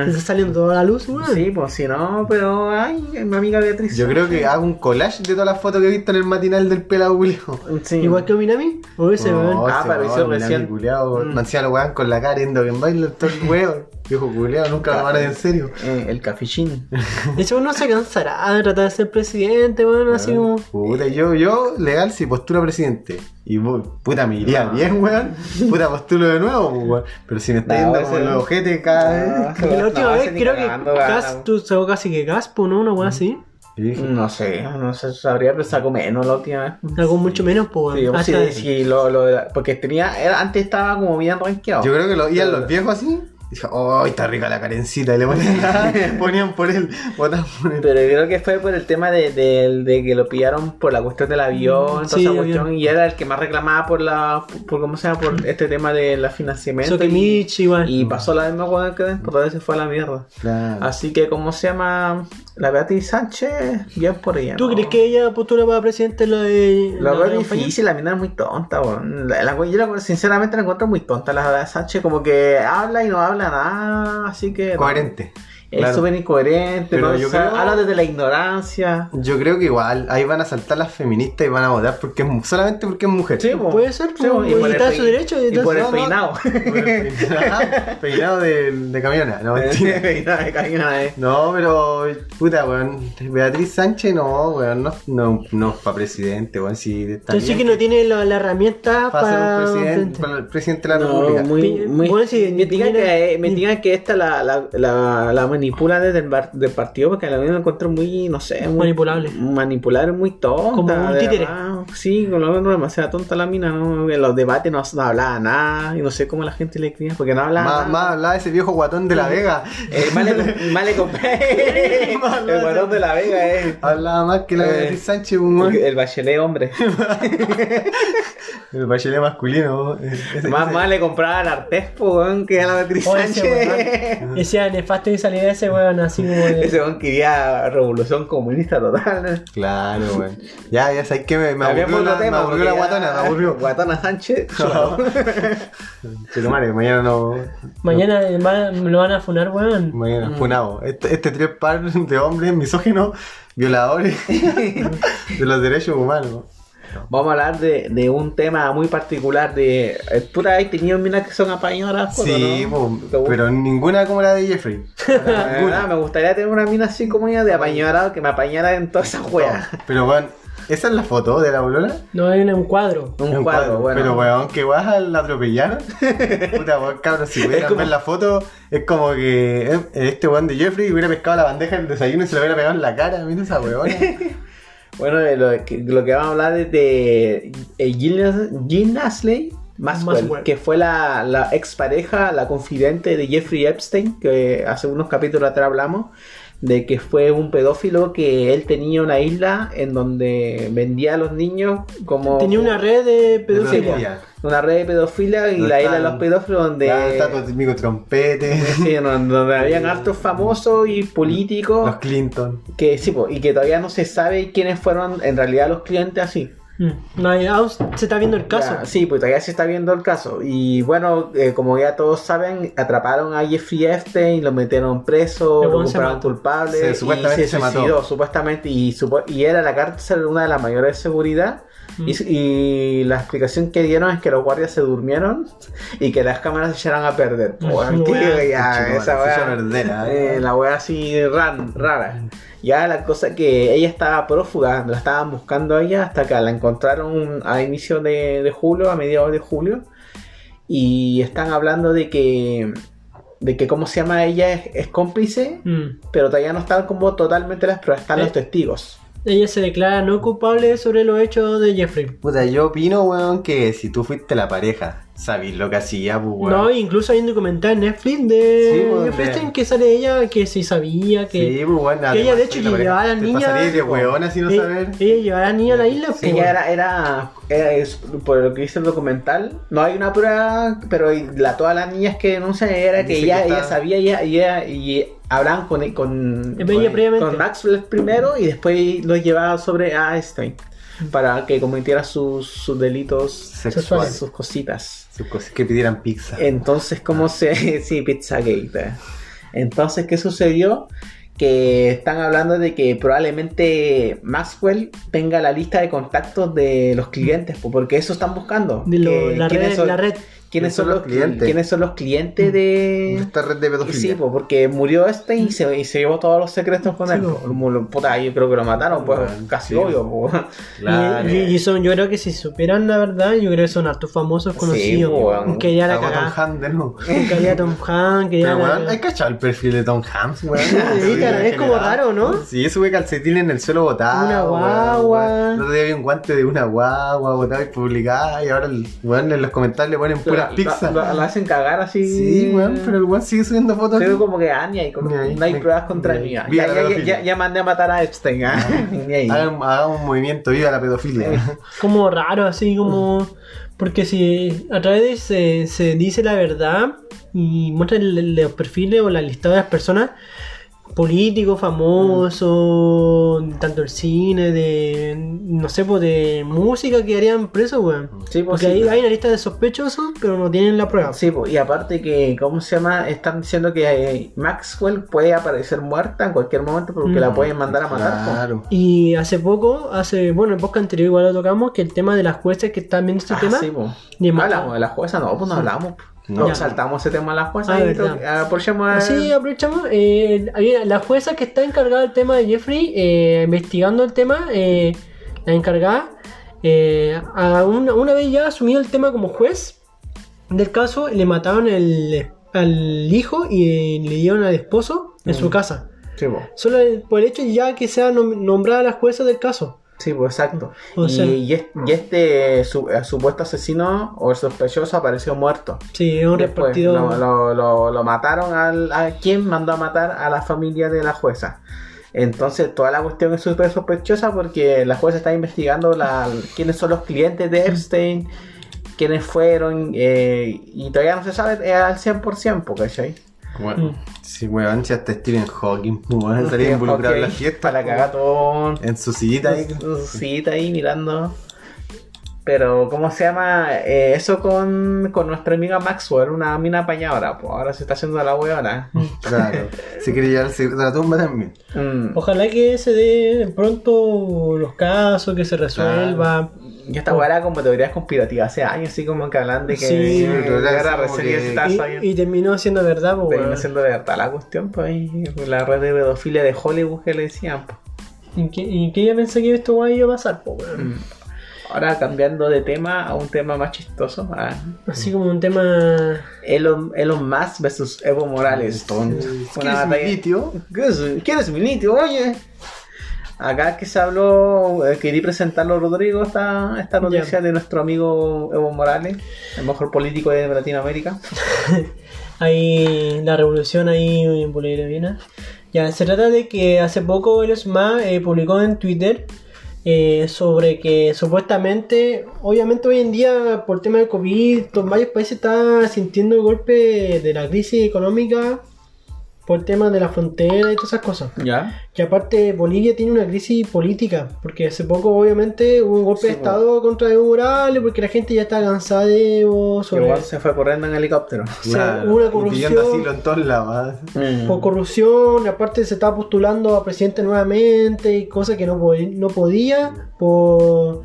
Se está saliendo toda la luz, weón. Sí, pues si no, pero ay, mi amiga Beatriz. Yo creo que hago un collage de todas las fotos que he visto en el matinal del pelado culiao. Sí. Igual que Minami, o ese, weón. Ah, ese apareció recién. Minami culiao, Mm. Los weón con la cara yendo en baile todo el weón. Viejo culiao, nunca tomaron en serio. Eh, el cafichín. Ese weón no se cansará de tratar de ser presidente, weón, así como. Puta, yo, yo, legal, si posturo a presidente. Y puta, me iría bien, weón. Puta, postulo de nuevo, pues, weón. Pero si me está No, yendo como los ojetes cada No. vez. La última No, vez creo que Gas, tú sacó casi que Gaspo, ¿no? Una weón así. Y dije, No sé, no sé, sabría, pero sacó menos la última vez. Algo mucho menos, pues, Sí, sí, sí, lo, lo- porque tenía, era- antes estaba como bien rankeado. Yo creo que lo iban los viejos así. Dije, oh, está rica la carencita. Y le ponían, *laughs* ponían por él, votaban por él. Pero creo que fue por el tema de, de- de que lo pillaron por la cuestión del avión, toda Sí, esa avión. cuestión, y era el que más reclamaba por la, por cómo se llama, por este tema de la financiamiento. y, pasó la misma cosa que por se fue a la mierda. Claro. Así que, ¿cómo se llama? La Beatriz Sánchez, bien por ella. ¿Tú ¿no? crees que ella postula para presidente en la de. La la difícil, la mina es muy tonta. La, la- yo sinceramente la encuentro muy tonta, la Sánchez, como que habla y no habla así que... no. Coherente. Es Claro. súper incoherente, Pero yo creo- habla desde la ignorancia. Yo creo que igual ahí van a saltar las feministas y van a votar porque es, solamente porque es mujer. Sí, po. Puede ser, Sí, po, y por está su derecho, y Y está- *laughs* por el peinado. Peinado de, de camiona, no. Peinado *laughs* de cañona, eh. No, pero puta, weón. Beatriz Sánchez no, weón, no, no, no es para presidente, weón. Si está Entonces sí que no tiene la, la herramienta para ser para. un presidente, para el presidente de la No, República. muy, muy- bueno, sí, me digan que, me digan que esta la, la, la, la manipula desde el, bar- del partido porque la la encuentro muy, no sé, muy Manipulable. Manipulable, muy tonta. Como un de títere. verdad. Sí, con lo menos demasiado tonta la mina, ¿no? En los debates no, no hablaba nada y no sé cómo la gente le creía porque no hablaba Más, nada. más hablaba ese viejo guatón de la Vega. Eh, más le, compré *laughs* *laughs* el guatón de la Vega, eh. Hablaba más que la Eh, Beatriz Sánchez, un. El bachelet hombre. *laughs* El bachelet masculino. eh, ese- Más, ese- más le compraban Artespo, weón, que a la Beatriz Oye, ese Sánchez. weón. *laughs* Decía nefasto y salida ese weón, así como. de- Ese weón quería revolución comunista total. Claro, weón. Ya, ya sabes que me, me aburrió, otro la, me aburrió porque la guatona, me aburrió. *laughs* Guatona Sánchez. *laughs* Pero madre, mañana no. Mañana va- me lo van a funar, weón. Mañana, Mm. funado. Este, este tres par de hombres misógenos, violadores de los derechos humanos. Vamos a hablar de, de un tema muy particular de... eh, Puta, hay tenido minas que son apañadoras. Sí, ¿no? po, ¿Te gusta? pero ninguna como la de Jeffrey. *laughs* Nada, me gustaría tener una mina así como ella de apañadora que me apañara en todas esas weas. Pero weón, ¿esa es la foto de la bolola? No hay un cuadro. Un, Es cuadro, bueno. Pero weón, que weón la atropellaron. *laughs* Puta weón, cabrón, si pudieran como- ver la foto, es como que eh, este weón de Jeffrey hubiera pescado la bandeja del desayuno y se lo hubiera pegado en la cara. Mira esa weona. *laughs* Bueno, lo, que, lo que vamos a hablar es de eh, Jean, Maxwell. que fue la, la expareja, la confidente de Jeffrey Epstein, que hace unos capítulos atrás hablamos, de que fue un pedófilo que él tenía una isla en donde vendía a los niños como... Tenía una red de pedofilia. Una red de pedofilia y No la isla de los pedófilos donde... Claro, está tu típico trompete. Sí, donde donde *laughs* habían hartos famosos y políticos Los Clinton. que sí, y que todavía no se sabe quiénes fueron en realidad los clientes así. Mm. No, hay- aún se está viendo el caso. Ya, sí, pues todavía se está viendo el caso. Y bueno, eh, como ya todos saben, atraparon a Jeffrey Epstein, lo metieron preso, lo compraron culpable Se- y supuestamente se mató. supuestamente. Y, supo- y era la cárcel una de las mayores de seguridad Y, y la explicación que dieron es que los guardias se durmieron y que las cámaras se echaron a perder. Ya, esa wea- echó a perder, eh, ¿eh? la wea así ran- rara. Ya la cosa que ella estaba prófuga, la estaban buscando a ella hasta que la encontraron a inicio de, de julio, a mediados de julio. Y están hablando de que, de que ¿cómo se llama? Ella es, es cómplice, Mm. pero todavía no están como totalmente las pruebas, están Eh. los testigos. Ella se declara no culpable sobre los hechos de Jeffrey. Puta, yo opino, weón, que si tú fuiste la pareja, sabís lo que hacía, pues. No, incluso hay un documental en Netflix de Sí, de- Epstein que sale ella que sí sabía que Sí, pues, que ella, de hecho, llevaba a la niña- pasaría de weón así no Eh, saber. ella llevaba a la niña a la isla. Sí, pues, ella era, era, era- es- por lo que dice el documental, no hay una prueba, pero la, todas las niñas que denuncian era que ella, que ella sabía ella, ella- y hablaban con, con, con- Maxwell primero y después lo llevaba sobre a Einstein para que cometiera sus, sus delitos Sexual. sexuales. sus cositas. Sus cosas que pidieran pizza. Entonces, ¿cómo se...? *laughs* sí, Pizzagate. Entonces, ¿qué sucedió? Que están hablando de que probablemente Maxwell tenga la lista de contactos de los clientes, po, porque eso están buscando. De lo- Que la, ¿quiénes red, son- la red. ¿Quiénes son los clientes? ¿Quiénes son los clientes de...? Esta red de pedofilia. Sí, pues porque murió este y se, y se llevó todos los secretos con Sí, él. lo- Puta, yo creo que lo mataron, pues Bueno, casi sí. obvio. Claro. Y, son, yo creo que si supieran la verdad, yo creo que son hartos famosos conocidos. po, weón. que ya la Cagó Tom. Hanks de nuevo. Que haría Tom Hanks, que ya Pero, la cagá. ¿hay cachado el perfil de Tom Hanks, weón? Sí, claro, es como raro, ¿no? Sí, sube calcetín en el suelo botado. Una guagua. El otro día había un guante de una guagua botado y publicada. Y ahora el weón en los comentarios le ponen puras La- pizzas. la- la hacen cagar así. Sí, weón, pero el weón sigue subiendo fotos. Ve como que ah, ni ahí, como- Ni ahí. no hay Ni- pruebas contra mí. Ya, ya, ya, mandé a matar a Epstein. ah, *laughs* Ni ahí. Hagan, hagan un movimiento, viva la pedofilia. *laughs* como raro, así como. Porque si a través de se, se dice la verdad y muestra los perfiles o la lista de las personas, políticos, famosos, tanto el cine, de. no sé, pues de música que harían presos, weón. Sí, pues Porque sí, ahí hay una lista de sospechosos, pero no tienen la prueba. Sí, po, y aparte que, ¿cómo se llama? Están diciendo que eh, Maxwell puede aparecer muerta en cualquier momento porque Mm. la pueden mandar a matar. po. Claro. Y hace poco, hace, bueno, en el podcast anterior igual lo tocamos, que el tema de las jueces que están viendo este Ah, tema. sí, po. Y en- Hablamos de la jueza, no, pues no hablamos. No. No, saltamos ese tema de la jueza Ah, y aprovechamos Así aprovechamos. eh, la jueza que está encargada del tema de Jeffrey, eh, investigando el tema, eh, la encargada, eh, a una, una vez ya asumió el tema como juez del caso, le mataron el, al hijo y le dieron al esposo en su casa. Sí, po. Solo por el hecho ya que sea nom- nombrada la jueza del caso. Sí, pues exacto. O y, sea- y es- y este su- eh, supuesto asesino o el sospechoso apareció muerto. Sí, es un Después repartido. lo, lo- lo- lo mataron al, a quien mandó a matar a la familia de la jueza. Entonces toda la cuestión es súper sospechosa porque la jueza está investigando la, quiénes son los clientes de Epstein, quiénes fueron eh, y todavía no se sabe al 100%, po, ¿cachai? Bueno, Mm. sí, weón, si hasta Stephen Hawking, *laughs* weón, salía involucrado en la fiesta. Para cagar todo. En su sillita ahí. su sillita ahí mirando. Pero, ¿cómo se llama? Eh, eso con, con nuestra amiga Maxwell, una mina apañadora. Pues ahora se está haciendo la huevona. *laughs* Claro. Se quiere llevar de la tumba también. Mm. Ojalá que se dé pronto los casos, que se resuelva. Y esta hueá era como teorías conspirativas hace años, así como que hablan de que Sí, recién que- está Y, terminó siendo verdad, pues, terminó siendo verdad la cuestión, pues ahí, la red de pedofilia de Hollywood que le decían. pues. ¿Y qué, y qué yo pensé que esto iba a pasar, po, weón? Mm. Ahora cambiando de tema a un tema más chistoso. ah, Así como un tema. Elon, Elon Musk versus Evo Morales. Entonces, Una ¿qué es mi litio? ¿Qué es, ¿Quién es mi litio? Oye. Acá que se habló, eh, quería presentarlo Rodrigo, esta, esta noticia de nuestro amigo Evo Morales, el mejor político de Latinoamérica. *laughs* Hay la revolución ahí en Bolivia. Ya, se trata de que hace poco Elon Musk eh, publicó en Twitter eh, sobre que supuestamente, obviamente hoy en día por tema de COVID, varios países están sintiendo el golpe de la crisis económica por el tema de la frontera y todas esas cosas. ¿Ya? Que aparte Bolivia tiene una crisis política, porque hace poco obviamente hubo un golpe Sí, de estado contra Evo Morales, porque la gente ya está cansada de Evo, sobre Igual se fue corriendo en helicóptero. o sea, hubo una corrupción, asilo en todos lados. ¿eh? por corrupción, aparte se estaba postulando a presidente nuevamente y cosas que no, no podía por,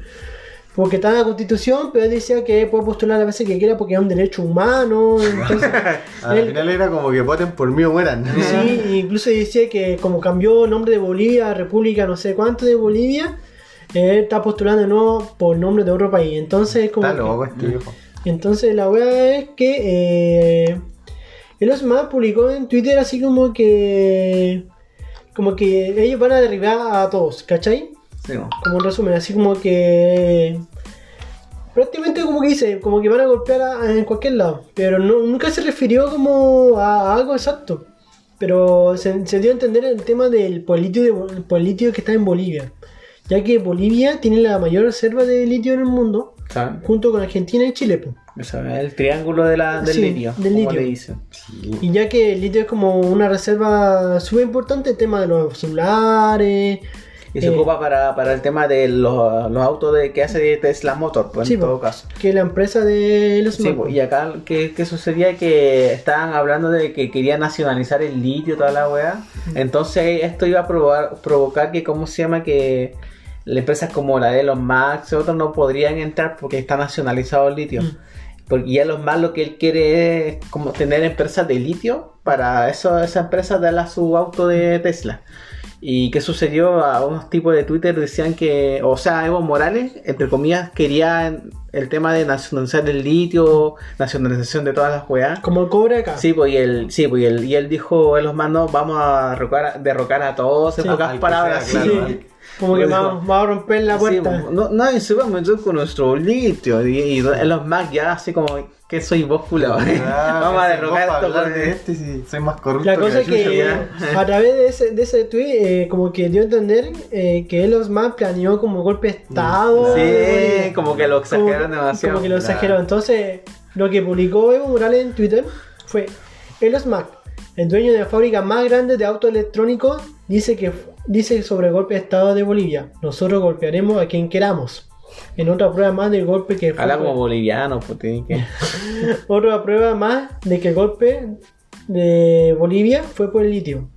porque está en la constitución, pero él decía que puede postular las veces que quiera porque es un derecho humano. Entonces, *laughs* Al él- final era como que voten por mí o mueran. sí, *laughs* incluso decía que como cambió el nombre de Bolivia a República no sé cuánto de Bolivia, él está postulando de nuevo por nombre de otro país. Entonces, como Está loco este viejo. entonces la wea es que eh, Elon Musk publicó en Twitter así como que como que ellos van a derribar a todos, ¿cachai? Como un resumen, así como que prácticamente como que dice, como que van a golpear a- en cualquier lado, pero no, nunca se refirió como a, a algo exacto. Pero se, se dio a entender el tema del politio, de, el politio que está en Bolivia, ya que Bolivia tiene la mayor reserva de litio en el mundo, junto con Argentina y Chile. po. Eso es el triángulo de la, del Sí, litio, del como litio. le dicen. Y ya que el litio es como una reserva súper importante, el tema de los celulares. Y se eh, ocupa para, para el tema de los, los autos de, que hace Tesla Motor, pues, Sí, en todo caso. Que la empresa de los Sí, pues, y acá que, que sucedía que estaban hablando de que querían nacionalizar el litio, toda la weá. Entonces esto iba a provocar, provocar que, ¿cómo se llama? Que las empresas como la de Elon Musk y otros no podrían entrar porque está nacionalizado el litio. Mm. Porque ya Elon Musk lo que él quiere es como tener empresas de litio para eso, esa empresa darle a su auto de Tesla. ¿Y qué sucedió? A unos tipos de Twitter decían que, o sea, Evo Morales, entre comillas, quería el tema de nacionalizar el litio, nacionalización de todas las weas. Como el cobre acá. Sí, pues y él, sí, pues, y él, y él dijo, en los manos, vamos a derrocar, derrocar a todos, en Sí. pocas palabras, sea, sí. claro. Sí. Como que vamos, vamos a romper la Sí, puerta. pues, no, nadie se va a meter con nuestro litio. Y, y Elon Musk ya así como, que soy vos, culo? Ah, *laughs* Vamos a derrocar esto con de este, sí, soy más corrupto La cosa chucha, que ya. a través de ese, de ese tweet, eh, como que dio a entender eh, que Elon Musk planeó como golpe de estado. Sí, como que lo exageraron como, demasiado. Como que lo Claro. exageró. Entonces, lo que publicó Evo Morales en Twitter fue: Elon Musk, el dueño de la fábrica más grande de autos electrónicos, dice que dice sobre el golpe de estado de Bolivia. Nosotros golpearemos a quien queramos. En otra prueba más del golpe que fue. Habla como boliviano, pues que. *laughs* Otra prueba más de que el golpe de Bolivia fue por el litio.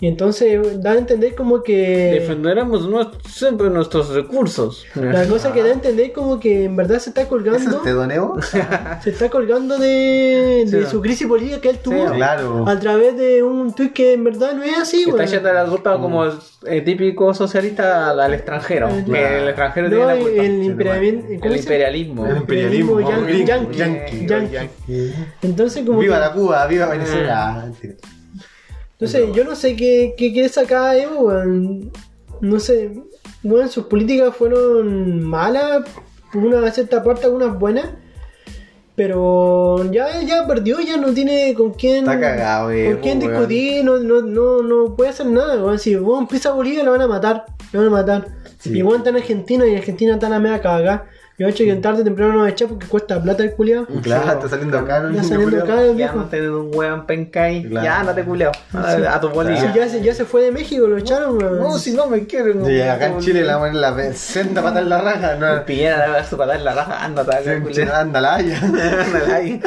Y entonces da a entender como que. Defenderemos nues- siempre nuestros recursos. La cosa que da a entender como que en verdad se está ¿Eso colgando. te doneo? *laughs* Se está colgando de, de Sí. su crisis política que él tuvo. claro. A través de un tweet que en verdad no es así, Está güey. echando la culpa como eh, típico socialista al, al extranjero. Eh, Que el extranjero No, tiene la culpa. el imperialismo. ¿cómo El imperialismo. El imperialismo. yankee, yankee. yankee. Entonces, como Viva que- la Cuba, viva Venezuela. Entonces, yo no sé qué, qué quiere sacar Evo, weón. No sé. Bueno, sus políticas fueron malas, una cierta parte, algunas buenas. Pero ya, ya perdió, ya no tiene con quién. Cagado, Con quién weón. discutir, no, no, no, no puede hacer nada, weón. Si vos empieza a Bolivia, lo van a matar. Lo van a matar. Sí. Igual está en Argentina y Argentina está en la media cagada. Yo he hecho que tarde o temprano nos va a echar porque cuesta plata el culiao. Claro, está saliendo caro. Está saliendo caro el Ya viejo. no tener un weón pencay. Claro. Ya no te culeo. A, a tu bolilla. Si ya, se, ya se fue de México, lo echaron, weón. No, si no me quieren. Y acá en Chile le vamos a poner la senda para en la raja. No, Piñera le va a su patada en la raja. Anda, te va a Sí, culeo. anda la haya. *laughs* Ándale ahí.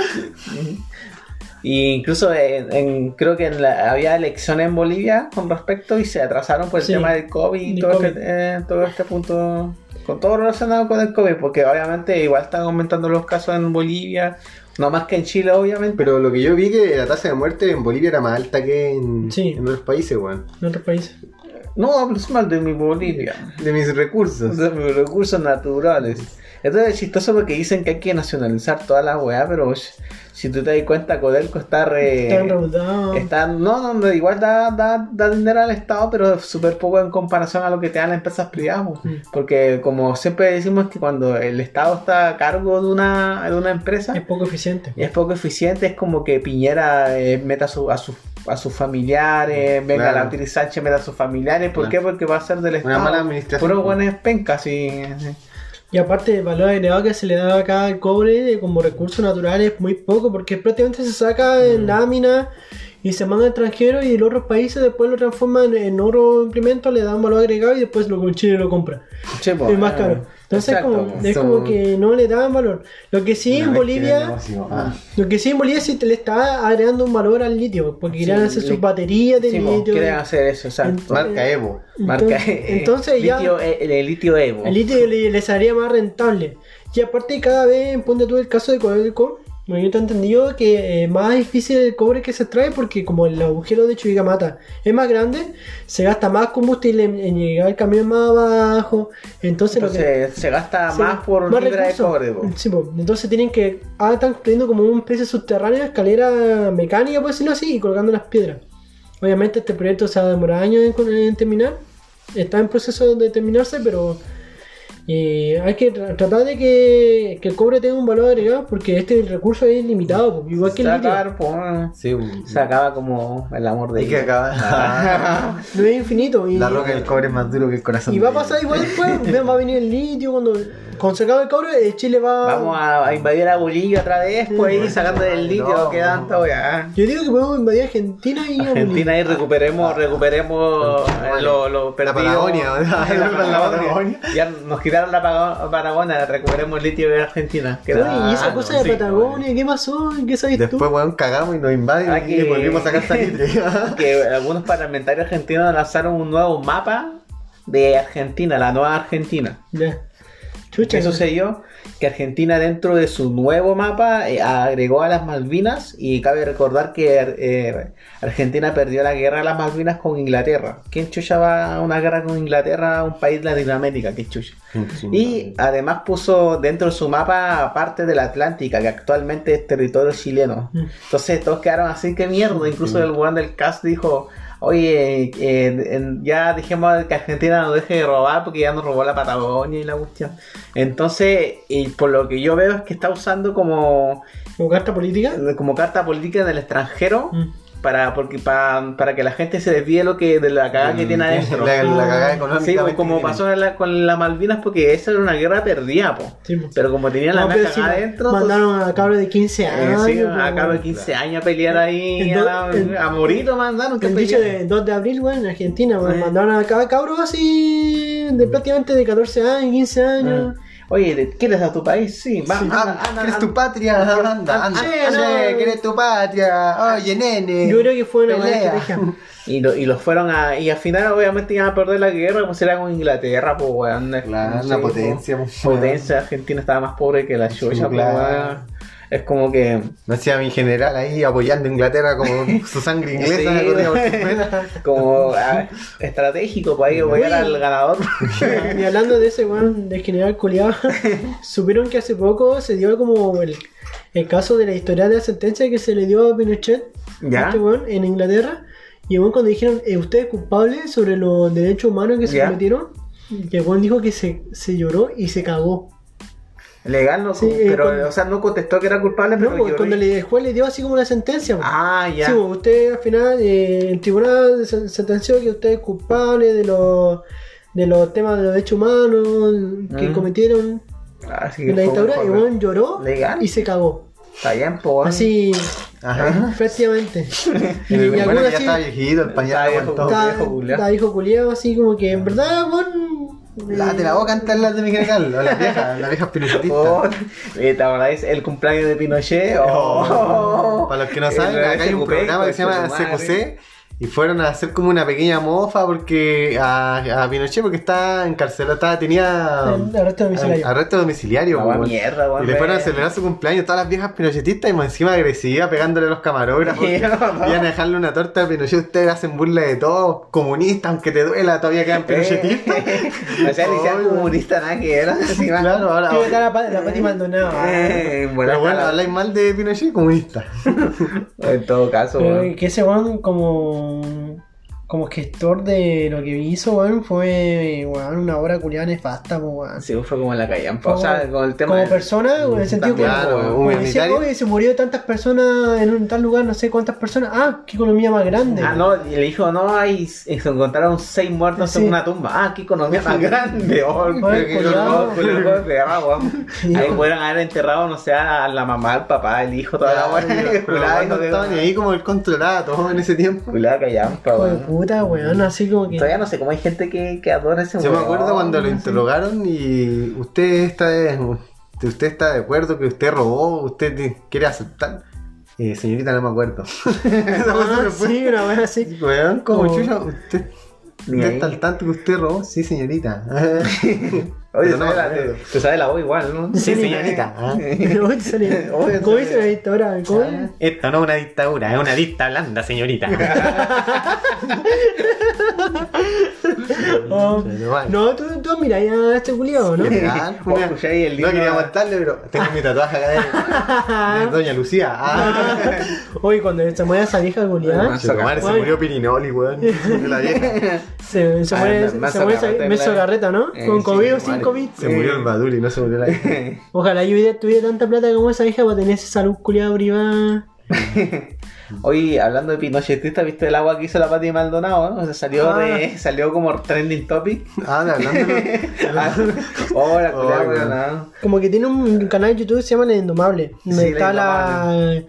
Y incluso en, en- creo que en la- había elecciones en Bolivia con respecto y se atrasaron por el Sí, tema del COVID y todo, COVID. Este, eh, todo este punto, con todo relacionado con el COVID, porque obviamente igual están aumentando los casos en Bolivia, no más que en Chile, obviamente. Pero lo que yo vi que la tasa de muerte en Bolivia era más alta que en, Sí. en otros países, weón. En otros países. No hables mal de mi Bolivia, De mis recursos. de mis recursos naturales. Esto es chistoso porque dicen que hay que nacionalizar toda la weá, pero oye, si tú te das cuenta, Codelco está re... Está, no, no, no, igual da, da, da dinero al Estado, pero súper poco en comparación a lo que te dan las empresas privadas. Mm. Porque como siempre decimos que cuando el Estado está a cargo de una, de una empresa Es poco eficiente. y es poco eficiente, es como que Piñera eh, meta a, su- a, sus- a sus familiares, venga Claro. la Sánchez meta a sus familiares. ¿Por Claro. qué? Porque va a ser del Estado. Una mala administración. Puro buenas pencas, sí. sí. Y aparte, el valor agregado que se le da acá al cobre como recurso natural es muy poco, porque prácticamente se saca Mm. en lámina y se manda al extranjero y en otros países después lo transforman en oro implemento, le dan valor agregado y después lo con Chile lo compra. Sí, po, Es más eh, caro. Entonces Exacto, como, es son- como que no le daban valor. Lo que sí en Una Bolivia, negocio, ah. lo que sí en Bolivia sí te le está agregando un valor al litio, porque querían Sí, hacer li- sus baterías de Sí, litio. quieren hacer eso, exacto. Entonces- Marca Evo. Marca Entonces- entonces ya- litio, eh, el, litio Evo. El litio le- les haría más rentable. Y aparte cada vez, ponte tú el caso de Codelco, bueno, yo te he entendido que es más difícil el cobre que se extrae porque como el agujero de Chuquicamata es más grande, se gasta más combustible en, en llegar el camión más abajo. Entonces, lo que... Entonces se gasta más por libra de cobre. Sí, po. entonces tienen que. Ahora están construyendo como un especie subterráneo, escalera mecánica, por decirlo así, y colgando las piedras. Obviamente este proyecto se va a demorar años en, en terminar. Está en proceso de terminarse, pero eh, hay que tra- tratar de que, que el cobre tenga un valor agregado porque este recurso es limitado, igual que Se el litio. Sí, se acaba como el amor de y que acaba. *laughs* No es infinito. Y, La roca del cobre es más duro que el corazón. y va a pasar igual después. *laughs* va a venir el litio cuando. Se acabe el cobre, eh, Chile va. Vamos a, a invadir a Bolivia otra vez, pues ahí sacando el litio No. que tanto ya. Yo digo que podemos invadir Argentina y Argentina y recuperemos, recuperemos eh, lo, lo La perdido. Patagonia, *laughs* la, ¿verdad? La Patagonia. Ya nos quitaron la Patagonia, recuperemos el litio de Argentina. que Oye, era- y esa Ah, cosa no, de sí. Patagonia, ¿qué pasó? ¿Qué sabes tú? Después, weón, cagamos y nos invaden Ah, y que- volvimos a sacar salitre. *laughs* que algunos parlamentarios argentinos lanzaron un nuevo mapa de Argentina, la nueva Argentina. Ya. Chucha, ¿Qué sucedió? Que Argentina dentro de su nuevo mapa eh, agregó a las Malvinas y cabe recordar que eh, Argentina perdió la guerra de las Malvinas con Inglaterra. ¿Quién chucha va a una guerra con Inglaterra a un país de Latinoamérica? ¿Qué chucha? Y además puso dentro de su mapa parte de la Atlántica, que actualmente es territorio chileno. Mm. Entonces todos quedaron así que mierda. Incluso el weón del cast dijo, oye, eh, ya dijimos que Argentina no deje de robar porque ya nos robó la Patagonia y la cuestión. Entonces, y por lo que yo veo es que está usando como, ¿Como carta política? como carta política en el extranjero. Mm. Para, porque, para, para que la gente se desvíe lo que, de la cagada que tiene adentro. La, la cagada económica. Sí, pues, como pasó en la- con las Malvinas, porque esa era una guerra perdida, po. Sí, pues. Pero como tenían la No, sí, cagada adentro, mandaron a cabros de 15 entonces, años. eh, sí, pues, a cabo de weón. 15 años a pelear ahí, a, do- la- el- a morir lo mandaron. que El dicho de 2 de abril, weón, en Argentina, Eh. mandaron a cada cabro así de prácticamente de 14 años, 15 años. Oye, ¿de- ¿quieres a tu país? Sí, va, Sí. anda, Ah, anda, ¿Quieres anda. tu patria? Anda, anda. Sí, Anda, no. ¿Quieres tu patria? Oye, nene. Yo creo que fue una buena estrategia. *laughs* Y, lo, y los fueron a. Y al final, obviamente, iban a perder la guerra, pues era con Inglaterra, pues, weón. Claro, No sé, una potencia. pues, Potencia, Argentina estaba más pobre que la chucha, pues, claro. Es como que. No hacía mi general ahí apoyando a Inglaterra como *laughs* su sangre inglesa. Sí, *laughs* como ah, estratégico para ir a apoyar al ganador. *laughs* Y hablando de ese weón, del general culiado, supieron que hace poco se dio como el, el caso de la historia de la sentencia que se le dio a Pinochet, ¿Ya? a este weón, en Inglaterra. Y el weón cuando dijeron, eh, ¿usted es culpable sobre los derechos humanos que se ¿Ya? cometieron? Y el weón dijo que se, se lloró y se cagó. Legal, no, Sí, eh, pero, cuando- o sea, no contestó que era culpable, No, pero pues, lloró cuando le, el juez le dio así como la sentencia. pues. Ah, ya. Sí, pues, usted al final, eh, el tribunal sen- sentenció que usted es culpable de los de los temas de los derechos humanos que Mm. cometieron Así en que la dictadura. Y bueno, lloró Legal. y se cagó. Está bien, pues. Así, Ajá. efectivamente. Y, *laughs* y bueno ya así, estaba viejito, el pañal viejo, está- está, viejo culiao. está hijo culiado, así como que en verdad, bueno. Lávate la boca antes de hablar de mi general. O las viejas, las viejas pinochetistas. Oh, ¿Te el cumpleaños de Pinochet? Oh. Para los que no saben, acá hay un programa que se llama madre. CQC y fueron a hacer como una pequeña mofa porque a, a Pinochet porque estaba encarcelado, estaba, tenía El arresto domiciliario. arresto domiciliario. Wea weón. mierda, y le fueron a celebrar su cumpleaños todas las viejas pinochetistas y más encima agresiva pegándole a los camarógrafos. *laughs* Iban a dejarle una torta a Pinochet, ustedes hacen burla de todo, comunista, aunque te duela, todavía quedan *laughs* pinochetistas. *laughs* o sea, ni sean Ay, comunista, nada que era. Claro, ahora. La, la Pati Maldonado. Eh, en buena Pero bueno, habláis mal de Pinochet, comunista. En todo caso, Pero weón. que ese weón como Então, como gestor de lo que hizo, weón, fue weón, una obra culiada nefasta, po, weón. Sí, fue como en la callampa. Como, O sea, con el tema. como del- persona, en el sentido como, Claro, weón. como decía, oye, se murió tantas personas en un tal lugar, no sé cuántas personas. Ah, qué economía más grande. Ah, no, y le dijo, no, hay, se encontraron seis muertos Sí. en una tumba. Ah, qué economía más *laughs* grande. Oh. *laughs* Ahí pudieron haber enterrado, no sé, a la mamá, al papá, el hijo, toda la *laughs* estaban ni ahí como él controlaba todo en ese tiempo. Culada callampa, weón. Puta, weón, así como que. Todavía no sé cómo hay gente que, que adora ese Yo me weón. acuerdo cuando lo interrogaron y usted está de, usted está de acuerdo que usted robó, usted te- quiere aceptar. Eh, señorita, no me acuerdo. *laughs* Ah, me sí, una vez así. Weón, como Como- chucha, usted, está al tanto que usted robó. Sí, señorita. *laughs* Oye, no me sabes la- acuerdo. te sabe la voz igual, ¿no? Sí, señorita. *laughs* *laughs* ¿Cómo dice la *laughs* dictadura? Esto no es una dictadura, es una dicta blanda, señorita. Oh. No, tú, tú miras a este culiado, ¿no? Una- no libro- quería aguantarle, pero tengo mi tatuaje acá de, de Doña Lucía. Ah, Oye, cuando se muere esa vieja culiada, se murió Pirinoli, weón. De la vieja. se, Ah, muere, esa- ¿no? Eh, Con COVID o madre. COVID. Se murió el Baduri, no se murió la hija. *laughs* Ojalá yo tuviera tanta plata como esa vieja para tener esa salud culiada privada. *laughs* Oye, hablando de Pinochetista, ¿viste el agua que hizo la Pati Maldonado? ¿no? O sea, salió, Ah. de, salió como trending topic. Ah, de hablándolo. *laughs* Ah, oh, la Oh, Como que tiene un canal de YouTube que se llama La Indomable. Donde Sí, está la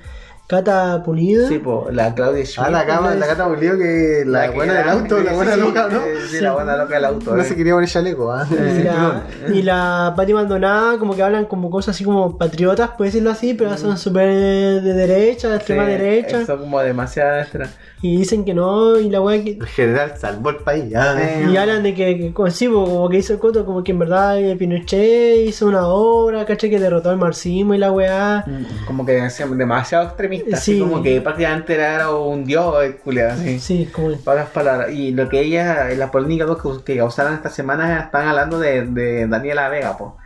Cata Pulido. Sí, po, la Claudia Schmidt. Ah, la cama, la cata Bolío que la, que buena del auto, la buena sí, loca, ¿no? Sí, la buena loca del auto. No eh. se quería poner chaleco, ¿ah? Y la, y la Pati Maldonada, como que hablan como cosas así como patriotas, por decirlo así, pero son súper de derecha, de extrema Sí, derecha. Son como demasiado extra. Y dicen que no, y la weá que. El general salvó el país, ¿ah? Eh. Y hablan de que, que como, sí, po, como que hizo el coto, como que en verdad eh, Pinochet hizo una obra, ¿cachai? Que derrotó al marxismo y la weá. Como que demasiado extremista. así Sí. como que prácticamente era un dios, el culiao, así. Sí, como. Pocas palabras. Y lo que ella, la polémica que, que causaron esta semana, están hablando de, de Daniela Vega, po.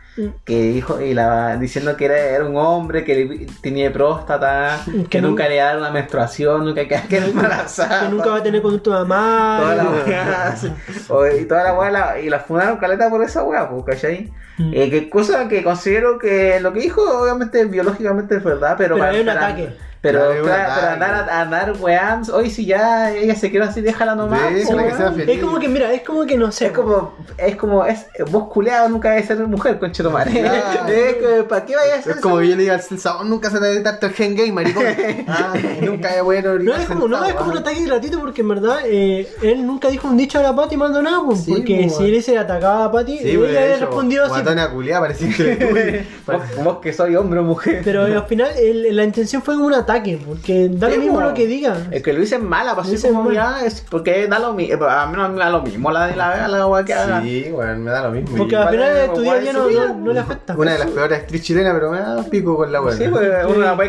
Que dijo, y la, diciendo que era, era un hombre que tenía próstata, que, Que nunca nun- le da una menstruación, nunca queda que embarazada. Que nunca va a tener conducto mamá. Toda la weá, *laughs* sí. O- y toda la weá, la- y la fundaron caleta por esa weá, pues, ¿cachai? Mm. Eh, que cosa que considero que lo que dijo, obviamente, biológicamente es verdad, pero. Pero para- es un para- ataque. Pero, Claro, claro, pero andar, a- andar weá, hoy si ya ella se quedó así, déjala nomás. Déjala que sea feliz. Es como que, mira, es como que no sé. Es como, es como, es, vos culeado nunca debes ser mujer, conchetumare. Claro. *laughs* es que, ¿para qué vayas a ser Es como yo le diga al Celsa, "Oh, nunca se te debe tanto el gen gay, maricón. *laughs* Ah, nunca es bueno. No es como, no, es como un ataque gratuito porque en verdad eh, él nunca dijo un dicho a la Pati Maldonado, pues, Sí, porque pues, si él se atacaba a Pati, Sí, ella pues, hecho, respondió así. Guatona culiada, pareciste tú. *laughs* vos, vos que soy hombre o mujer. Pero al final el- la intención fue un ataque, porque da Sí, lo mismo lo que diga. Es que lo dicen mala, Lo así como ya, es porque da lo mismo, a mí no me da lo mismo la de la vega, la weá que haga. Sí, bueno, me da lo mismo. Porque al final tu día a día no, le afecta. Una de las peores actrices chilenas, pero me da pico con la. Sí, pues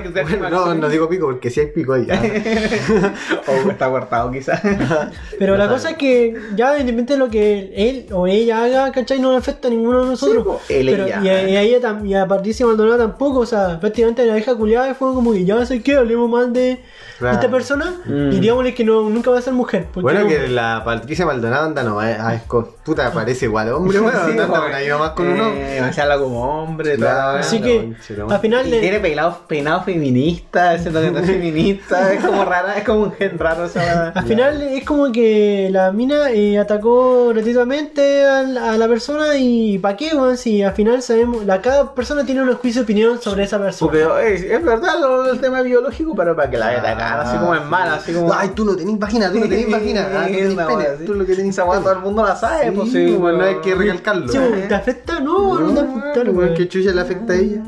que te Bueno, no, no digo pico porque sí hay pico ahí. ah. *laughs* O está cortado quizás. Pero No la sabe. cosa es que ya independientemente de lo que él o ella haga, ¿cachai? No le afecta a ninguno de nosotros. él. Y, a, y a ella y a Patricia Maldonado tampoco, o sea, prácticamente la hija culiada fue como que ya sé que hablemos mal de Claro. esta persona Mm. y digámosle que no, nunca va a ser mujer. Bueno, no- que la Patricia Maldonado anda nomás, ah, es con- puta, parece igual hombre, bueno, *laughs* Sí, anda con ahí nomás con uno. Eh, me habla como hombre, Claro. Así que al final le- tiene peinado, peinado feminista, diciendo que no es *laughs* feminista, es como rara, es como un gen raro esa weá. Al final es como que la mina eh, atacó gratuitamente a la, a la persona y ¿para qué, weón? Si al final sabemos, la, cada persona tiene un juicio de opinión sobre esa persona. Porque eh, es verdad lo del tema biológico, pero para que la vea atacar, así como es mala, así como. Ay, tú no tenés vagina, tú no tenés *laughs* vagina. Ah, tú tenés pene, tú lo que tenés weá todo el mundo la sabe, Sí, pues sí, pues, no hay que recalcarlo. Sí, weón, ¿Te afecta? No, no, te afecta, weón. ¿Qué chucha le afecta a ella?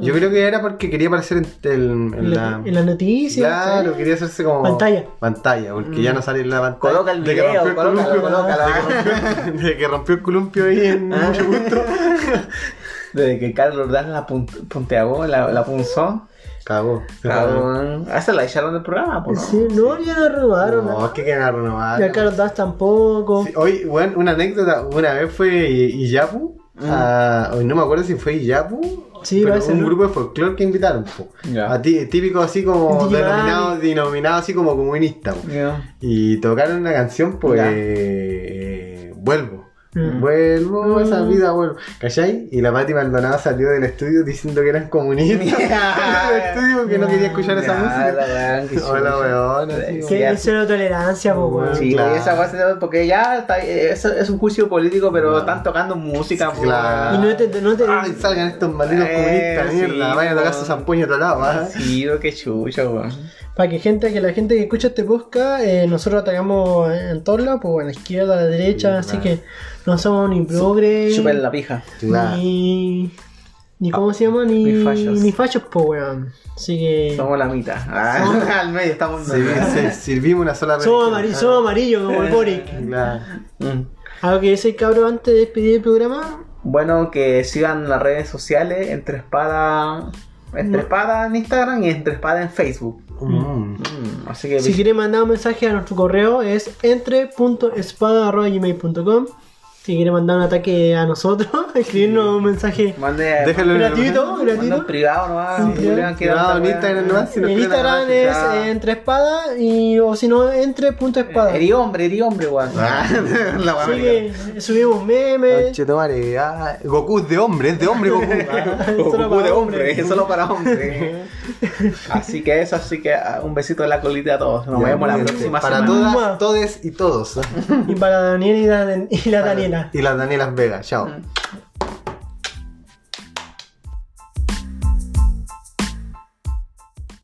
Yo creo que era porque quería aparecer en, el- en En la... en la noticia. Claro, ¿sí? quería hacerse como... Pantalla. Pantalla, porque ya no sale en la pantalla. Coloca el De que video, rompió el columpio. De que rompió- *laughs* De que rompió el columpio ahí en mucho gusto. *laughs* Desde que Carlos Ordaz la pun- punteagó, la, la punzó. Cagó. Cabrón. Ah, se la echaron del programa, pues. Sí, no, ya la robaron. No, es que cagaron nomás. Y a Carlos Das tampoco. Sí, hoy, bueno, una anécdota, una vez fue Iyapu, a- hoy no me acuerdo si fue Iyapu, Sí, pero parece, un ¿no? grupo de folclore que invitaron, po. Ya. A ti- típico así como denominado, denominado así como comunista. Ya. y tocaron una canción, pues, Ya. eh, vuelvo. Mm. Vuelvo, a esa Mm. vida vuelvo. ¿Cachai? Y la Pati Maldonado salió del estudio diciendo que eran comunistas. *laughs* *laughs* del estudio que no quería escuchar esa Ya, música. weón, Hola, weón. Que ya. es cero tolerancia, po, weón. Sí, Claro. y esa se- porque ya está, es, es un juicio político, pero Claro. están tocando música. pues. Claro. Y no te, no te, Ay, salgan estos malditos Eh, comunistas, sí, mierda. Vayan a tocar sus zampuños a otro lado, ¿ah? Sí, lo que chucha, weón. Para que gente, que la gente que escucha este podcast, eh, nosotros atacamos en todos lados, pues a la izquierda, a la derecha, así claro. que no somos ni progre, Chupen la pija. Claro. ni, ni cómo se llama, ni, ni fachos. ni pues weón. Así que Somos la mitad. Ah, *laughs* al medio estamos. Sirvi- se- Servimos una sola somos amarillos, somos amarillos como el Boric. Claro. Mm. ¿Algo que decir, cabrón, antes de despedir el programa? Bueno, que sigan las redes sociales entre espada. Entre espada en Instagram y entre espada en Facebook. Mm. Mm, así que Si quieren mandar un mensaje a nuestro correo es entre.espada.gmail.com Si quieren mandar un ataque a nosotros, *laughs* escribirnos un mensaje mande Déjalo en el- gratuito, manda gratuito. en privado nomás. Sí, quiere Privado en. Instagram nomás, si En Instagram nada, es entre espada y o si no entre punto espada. Eri hombre, eri hombre, weón. Ah, *laughs* la Así weá. que subimos memes. Ah, Goku es de hombre, es de hombre *laughs* Goku. Solo Goku para de hombre, es solo para hombres. así que eso, así que ah, un besito en la colita a todos. Nos Ya, vemos la bien. próxima Para semana. todas, todos y todos. Y para Daniel y la, y la y las Danielas Vega. Chao. Mm.